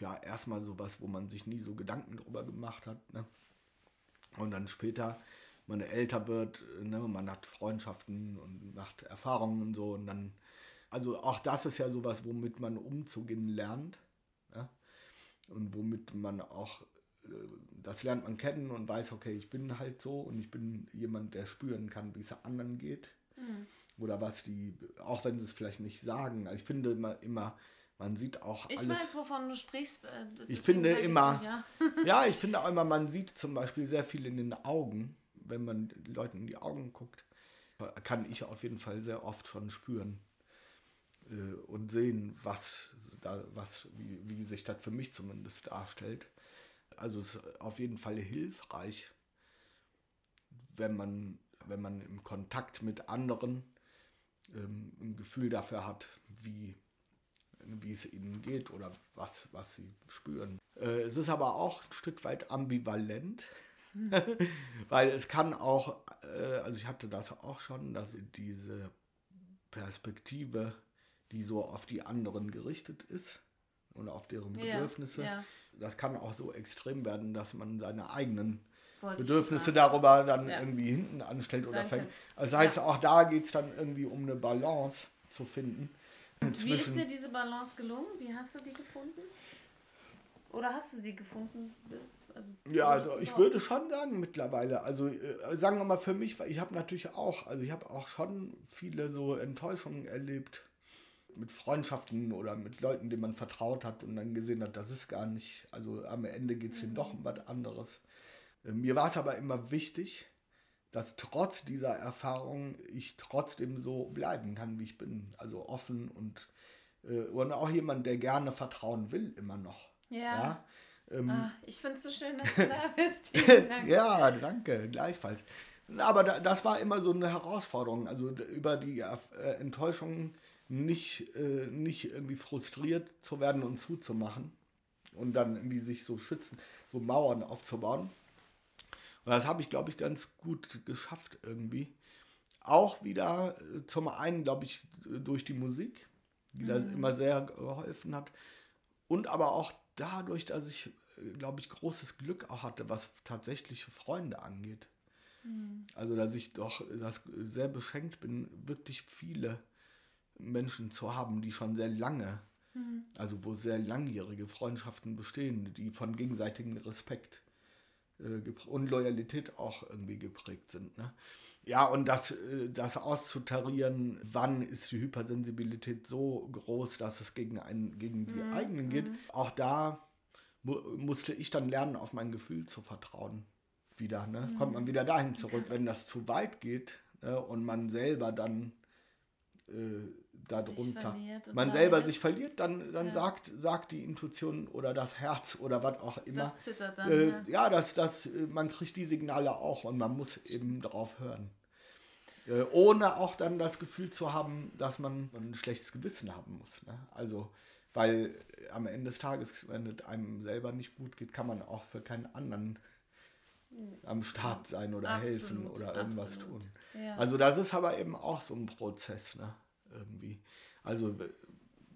ja erstmal sowas, wo man sich nie so Gedanken drüber gemacht hat. Ne? Und dann später, wenn man älter wird, ne, man hat Freundschaften und macht Erfahrungen und so. Und dann, also auch das ist ja sowas, womit man umzugehen lernt. Ne? Und womit man auch, äh, das lernt man kennen und weiß, okay, ich bin halt so und ich bin jemand, der spüren kann, wie es anderen geht Mhm. oder was die, auch wenn sie es vielleicht nicht sagen. Also ich finde immer, immer man sieht auch Ich alles. weiß, wovon du sprichst. äh, deswegen finde ich immer- So, ja. [laughs] ja, ich finde auch immer, man sieht zum Beispiel sehr viel in den Augen, wenn man Leuten in die Augen guckt, kann ich auf jeden Fall sehr oft schon spüren äh, und sehen, was da, was, wie, wie sich das für mich zumindest darstellt. Also es ist auf jeden Fall hilfreich, wenn man, wenn man im Kontakt mit anderen ähm, ein Gefühl dafür hat, wie, wie es ihnen geht oder was, was sie spüren. Äh, es ist aber auch ein Stück weit ambivalent, [laughs] weil es kann auch, äh, also ich hatte das auch schon, dass diese Perspektive, die so auf die anderen gerichtet ist und auf deren Ja, Bedürfnisse, ja. das kann auch so extrem werden, dass man seine eigenen Bedürfnisse darüber dann Ja. irgendwie hinten anstellt oder Danke. fängt. Das heißt, auch da geht es dann irgendwie um eine Balance zu finden. Wie ist dir diese Balance gelungen? Wie hast du die gefunden? Oder hast du sie gefunden? Also, Ja, also ich würde schon sagen mittlerweile, also äh, sagen wir mal für mich, weil ich habe natürlich auch, also ich habe auch schon viele so Enttäuschungen erlebt mit Freundschaften oder mit Leuten, denen man vertraut hat und dann gesehen hat, das ist gar nicht, also am Ende geht es ihnen doch um was anderes. Äh, Mir war es aber immer wichtig, dass trotz dieser Erfahrung ich trotzdem so bleiben kann, wie ich bin. Also offen und, äh, und auch jemand, der gerne vertrauen will, immer noch. Ja. Ja. Ähm, Ah, ich finde es so schön, dass du da [laughs] bist. [laughs] Dank. ja, danke, gleichfalls. Aber da, das war immer so eine Herausforderung, also über die äh, Enttäuschung nicht, äh, nicht irgendwie frustriert zu werden und zuzumachen, und dann irgendwie sich so schützen, so Mauern aufzubauen. Und das habe ich, glaube ich, ganz gut geschafft irgendwie. Auch wieder äh, zum einen, glaube ich, durch die Musik, die das immer sehr geholfen hat. Und aber auch dadurch, dass ich, äh, glaube ich, großes Glück auch hatte, was tatsächliche Freunde angeht. Also, dass ich doch das sehr beschenkt bin, wirklich viele Menschen zu haben, die schon sehr lange, also wo sehr langjährige Freundschaften bestehen, die von gegenseitigem Respekt äh, und Loyalität auch irgendwie geprägt sind. Ne? Ja, und das, äh, das auszutarieren, wann ist die Hypersensibilität so groß, dass es gegen, einen, gegen die eigenen geht, auch da mu musste ich dann lernen, auf mein Gefühl zu vertrauen. Wieder, ne? Kommt man wieder dahin zurück, wenn das zu weit geht ne? und man selber dann äh, darunter. Man selber sich verliert, dann, dann Ja. sagt, sagt die Intuition oder das Herz oder was auch immer. Das zittert dann. Äh, ja. ja, das, das, äh, man kriegt die Signale auch und man muss eben drauf hören. Äh, ohne auch dann das Gefühl zu haben, dass man ein schlechtes Gewissen haben muss. Ne? Also, weil am Ende des Tages, wenn es einem selber nicht gut geht, kann man auch für keinen anderen am Start sein oder helfen Absolut, oder irgendwas absolut. tun. Ja. Also das ist aber eben auch so ein Prozess, ne? Irgendwie. Also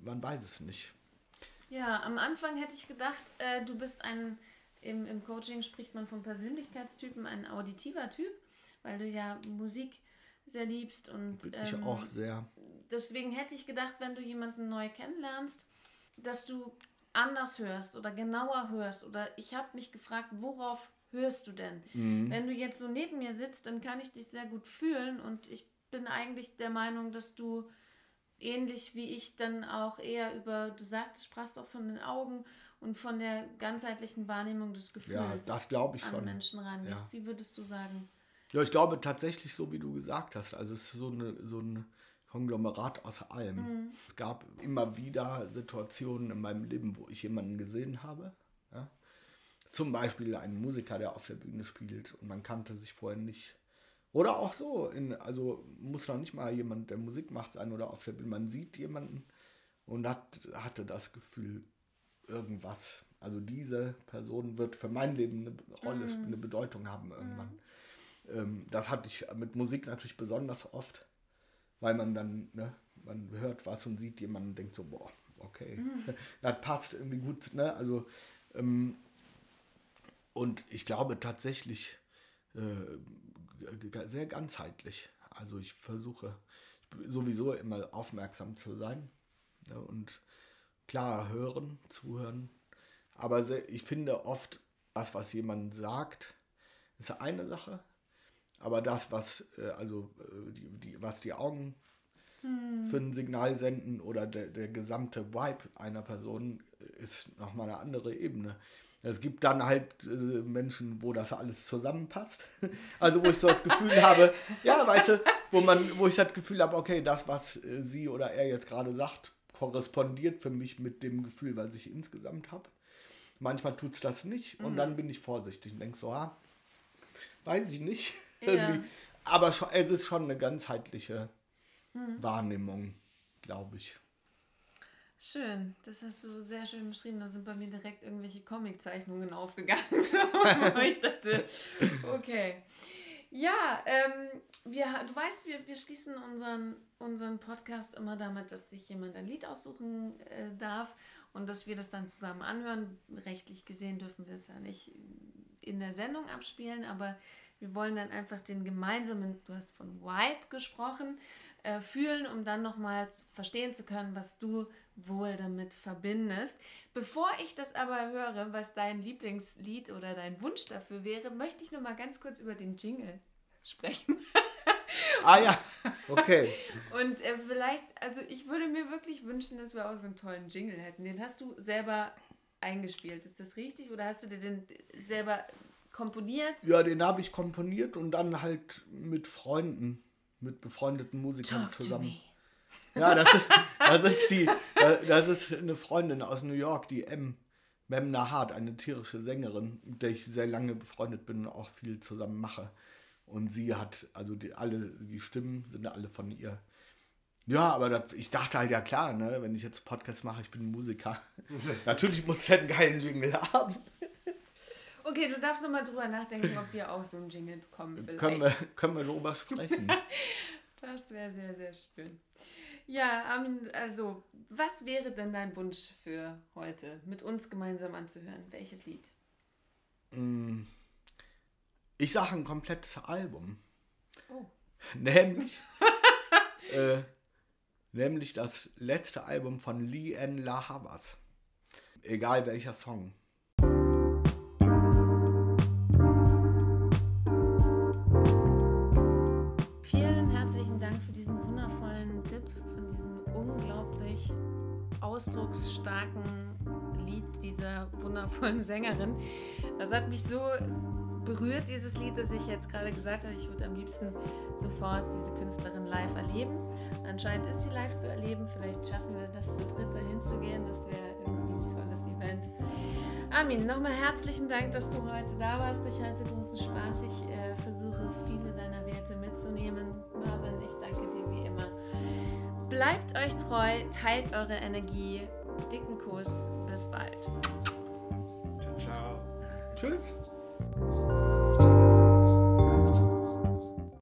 man weiß es nicht. Ja, am Anfang hätte ich gedacht, äh, du bist ein, im, im Coaching spricht man von Persönlichkeitstypen, ein auditiver Typ, weil du ja Musik sehr liebst und Bin ich ähm, auch sehr. deswegen hätte ich gedacht, wenn du jemanden neu kennenlernst, dass du anders hörst oder genauer hörst oder ich habe mich gefragt, worauf hörst du denn? Mhm. Wenn du jetzt so neben mir sitzt, dann kann ich dich sehr gut fühlen und ich bin eigentlich der Meinung, dass du ähnlich wie ich dann auch eher über, du sagtest, sprachst auch von den Augen und von der ganzheitlichen Wahrnehmung des Gefühls Ja, das glaube ich an schon. Menschen rangehst. Ja. Wie würdest du sagen? Ja, ich glaube tatsächlich so, wie du gesagt hast. Also es ist so, eine, so ein Konglomerat aus allem. Mhm. Es gab immer wieder Situationen in meinem Leben, wo ich jemanden gesehen habe. Ja? Zum Beispiel einen Musiker, der auf der Bühne spielt und man kannte sich vorher nicht. Oder auch so, in, also muss noch nicht mal jemand, der Musik macht, sein oder auf der Bühne. Man sieht jemanden und hat, hatte das Gefühl, irgendwas. Also diese Person wird für mein Leben eine Rolle, Mhm. eine Bedeutung haben irgendwann. Ähm, das hatte ich mit Musik natürlich besonders oft, weil man dann, ne, man hört was und sieht jemanden und denkt so, boah, okay, [laughs] das passt irgendwie gut, ne? Also ähm, und ich glaube tatsächlich äh, sehr ganzheitlich. Also ich versuche sowieso immer aufmerksam zu sein ne? und klar hören, zuhören. Aber sehr, ich finde oft, das, was jemand sagt, ist eine Sache. Aber das, was, äh, also, äh, die, die, was die Augen für ein Signal senden oder der, der gesamte Vibe einer Person äh, ist nochmal eine andere Ebene. Es gibt dann halt äh, Menschen, wo das alles zusammenpasst. [laughs] Also wo ich so das Gefühl habe, ja, weißt du, wo man, wo ich das Gefühl habe, okay, das, was äh, sie oder er jetzt gerade sagt, korrespondiert für mich mit dem Gefühl, was ich insgesamt habe. Manchmal tut es das nicht und dann bin ich vorsichtig und denke so, ah, weiß ich nicht. [laughs] Ja. Aber schon, es ist schon eine ganzheitliche Wahrnehmung, glaube ich. Schön, das hast du sehr schön beschrieben. Da sind bei mir direkt irgendwelche Comiczeichnungen aufgegangen. [laughs] Ich dachte, okay. Ja, ähm, wir, du weißt, wir, wir schließen unseren, unseren Podcast immer damit, dass sich jemand ein Lied aussuchen äh, darf und dass wir das dann zusammen anhören. Rechtlich gesehen dürfen wir es ja nicht in der Sendung abspielen, aber wir wollen dann einfach den gemeinsamen, du hast von Vibe gesprochen, äh, fühlen, um dann nochmal verstehen zu können, was du wohl damit verbindest. Bevor ich das aber höre, was dein Lieblingslied oder dein Wunsch dafür wäre, möchte ich nochmal ganz kurz über den Jingle sprechen. Ah ja, okay. [laughs] Und äh, vielleicht, also ich würde mir wirklich wünschen, dass wir auch so einen tollen Jingle hätten. Den hast du selber eingespielt, ist das richtig? Oder hast du dir den selber komponiert? Ja, den habe ich komponiert und dann halt mit Freunden, mit befreundeten Musikern Talk to zusammen. me. Ja, das ist, das ist die, das ist eine Freundin aus New York, die M. Mem Nahat, eine tierische Sängerin, mit der ich sehr lange befreundet bin und auch viel zusammen mache. Und sie hat, also die, alle, die Stimmen sind alle von ihr. Ja, aber das, ich dachte halt, ja klar, ne, wenn ich jetzt Podcast mache, ich bin Musiker. [laughs] Natürlich muss ich einen geilen Jingle haben. Okay, du darfst nochmal drüber nachdenken, ob wir auch so einen Jingle bekommen. Vielleicht. Können wir, können wir darüber sprechen. [laughs] Das wäre sehr, sehr schön. Ja, Armin, also, was wäre denn dein Wunsch für heute, mit uns gemeinsam anzuhören? Welches Lied? Mm, Ich sage ein komplettes Album. Oh. Nämlich, [laughs] äh, nämlich das letzte Album von Lee N. La Havas. Egal welcher Song. Ausdrucksstarken Lied dieser wundervollen Sängerin. Das hat mich so berührt, dieses Lied, dass ich jetzt gerade gesagt habe, ich würde am liebsten sofort diese Künstlerin live erleben. Anscheinend ist sie live zu erleben. Vielleicht schaffen wir das zu dritt dahin zu gehen. Das wäre irgendwie ein tolles Event. Armin, nochmal herzlichen Dank, dass du heute da warst. Ich hatte großen Spaß. Ich äh, versuche viele deiner Werte mitzunehmen. Marvin, Bleibt euch treu, teilt eure Energie. Dicken Kuss, bis bald. Ciao. Tschüss.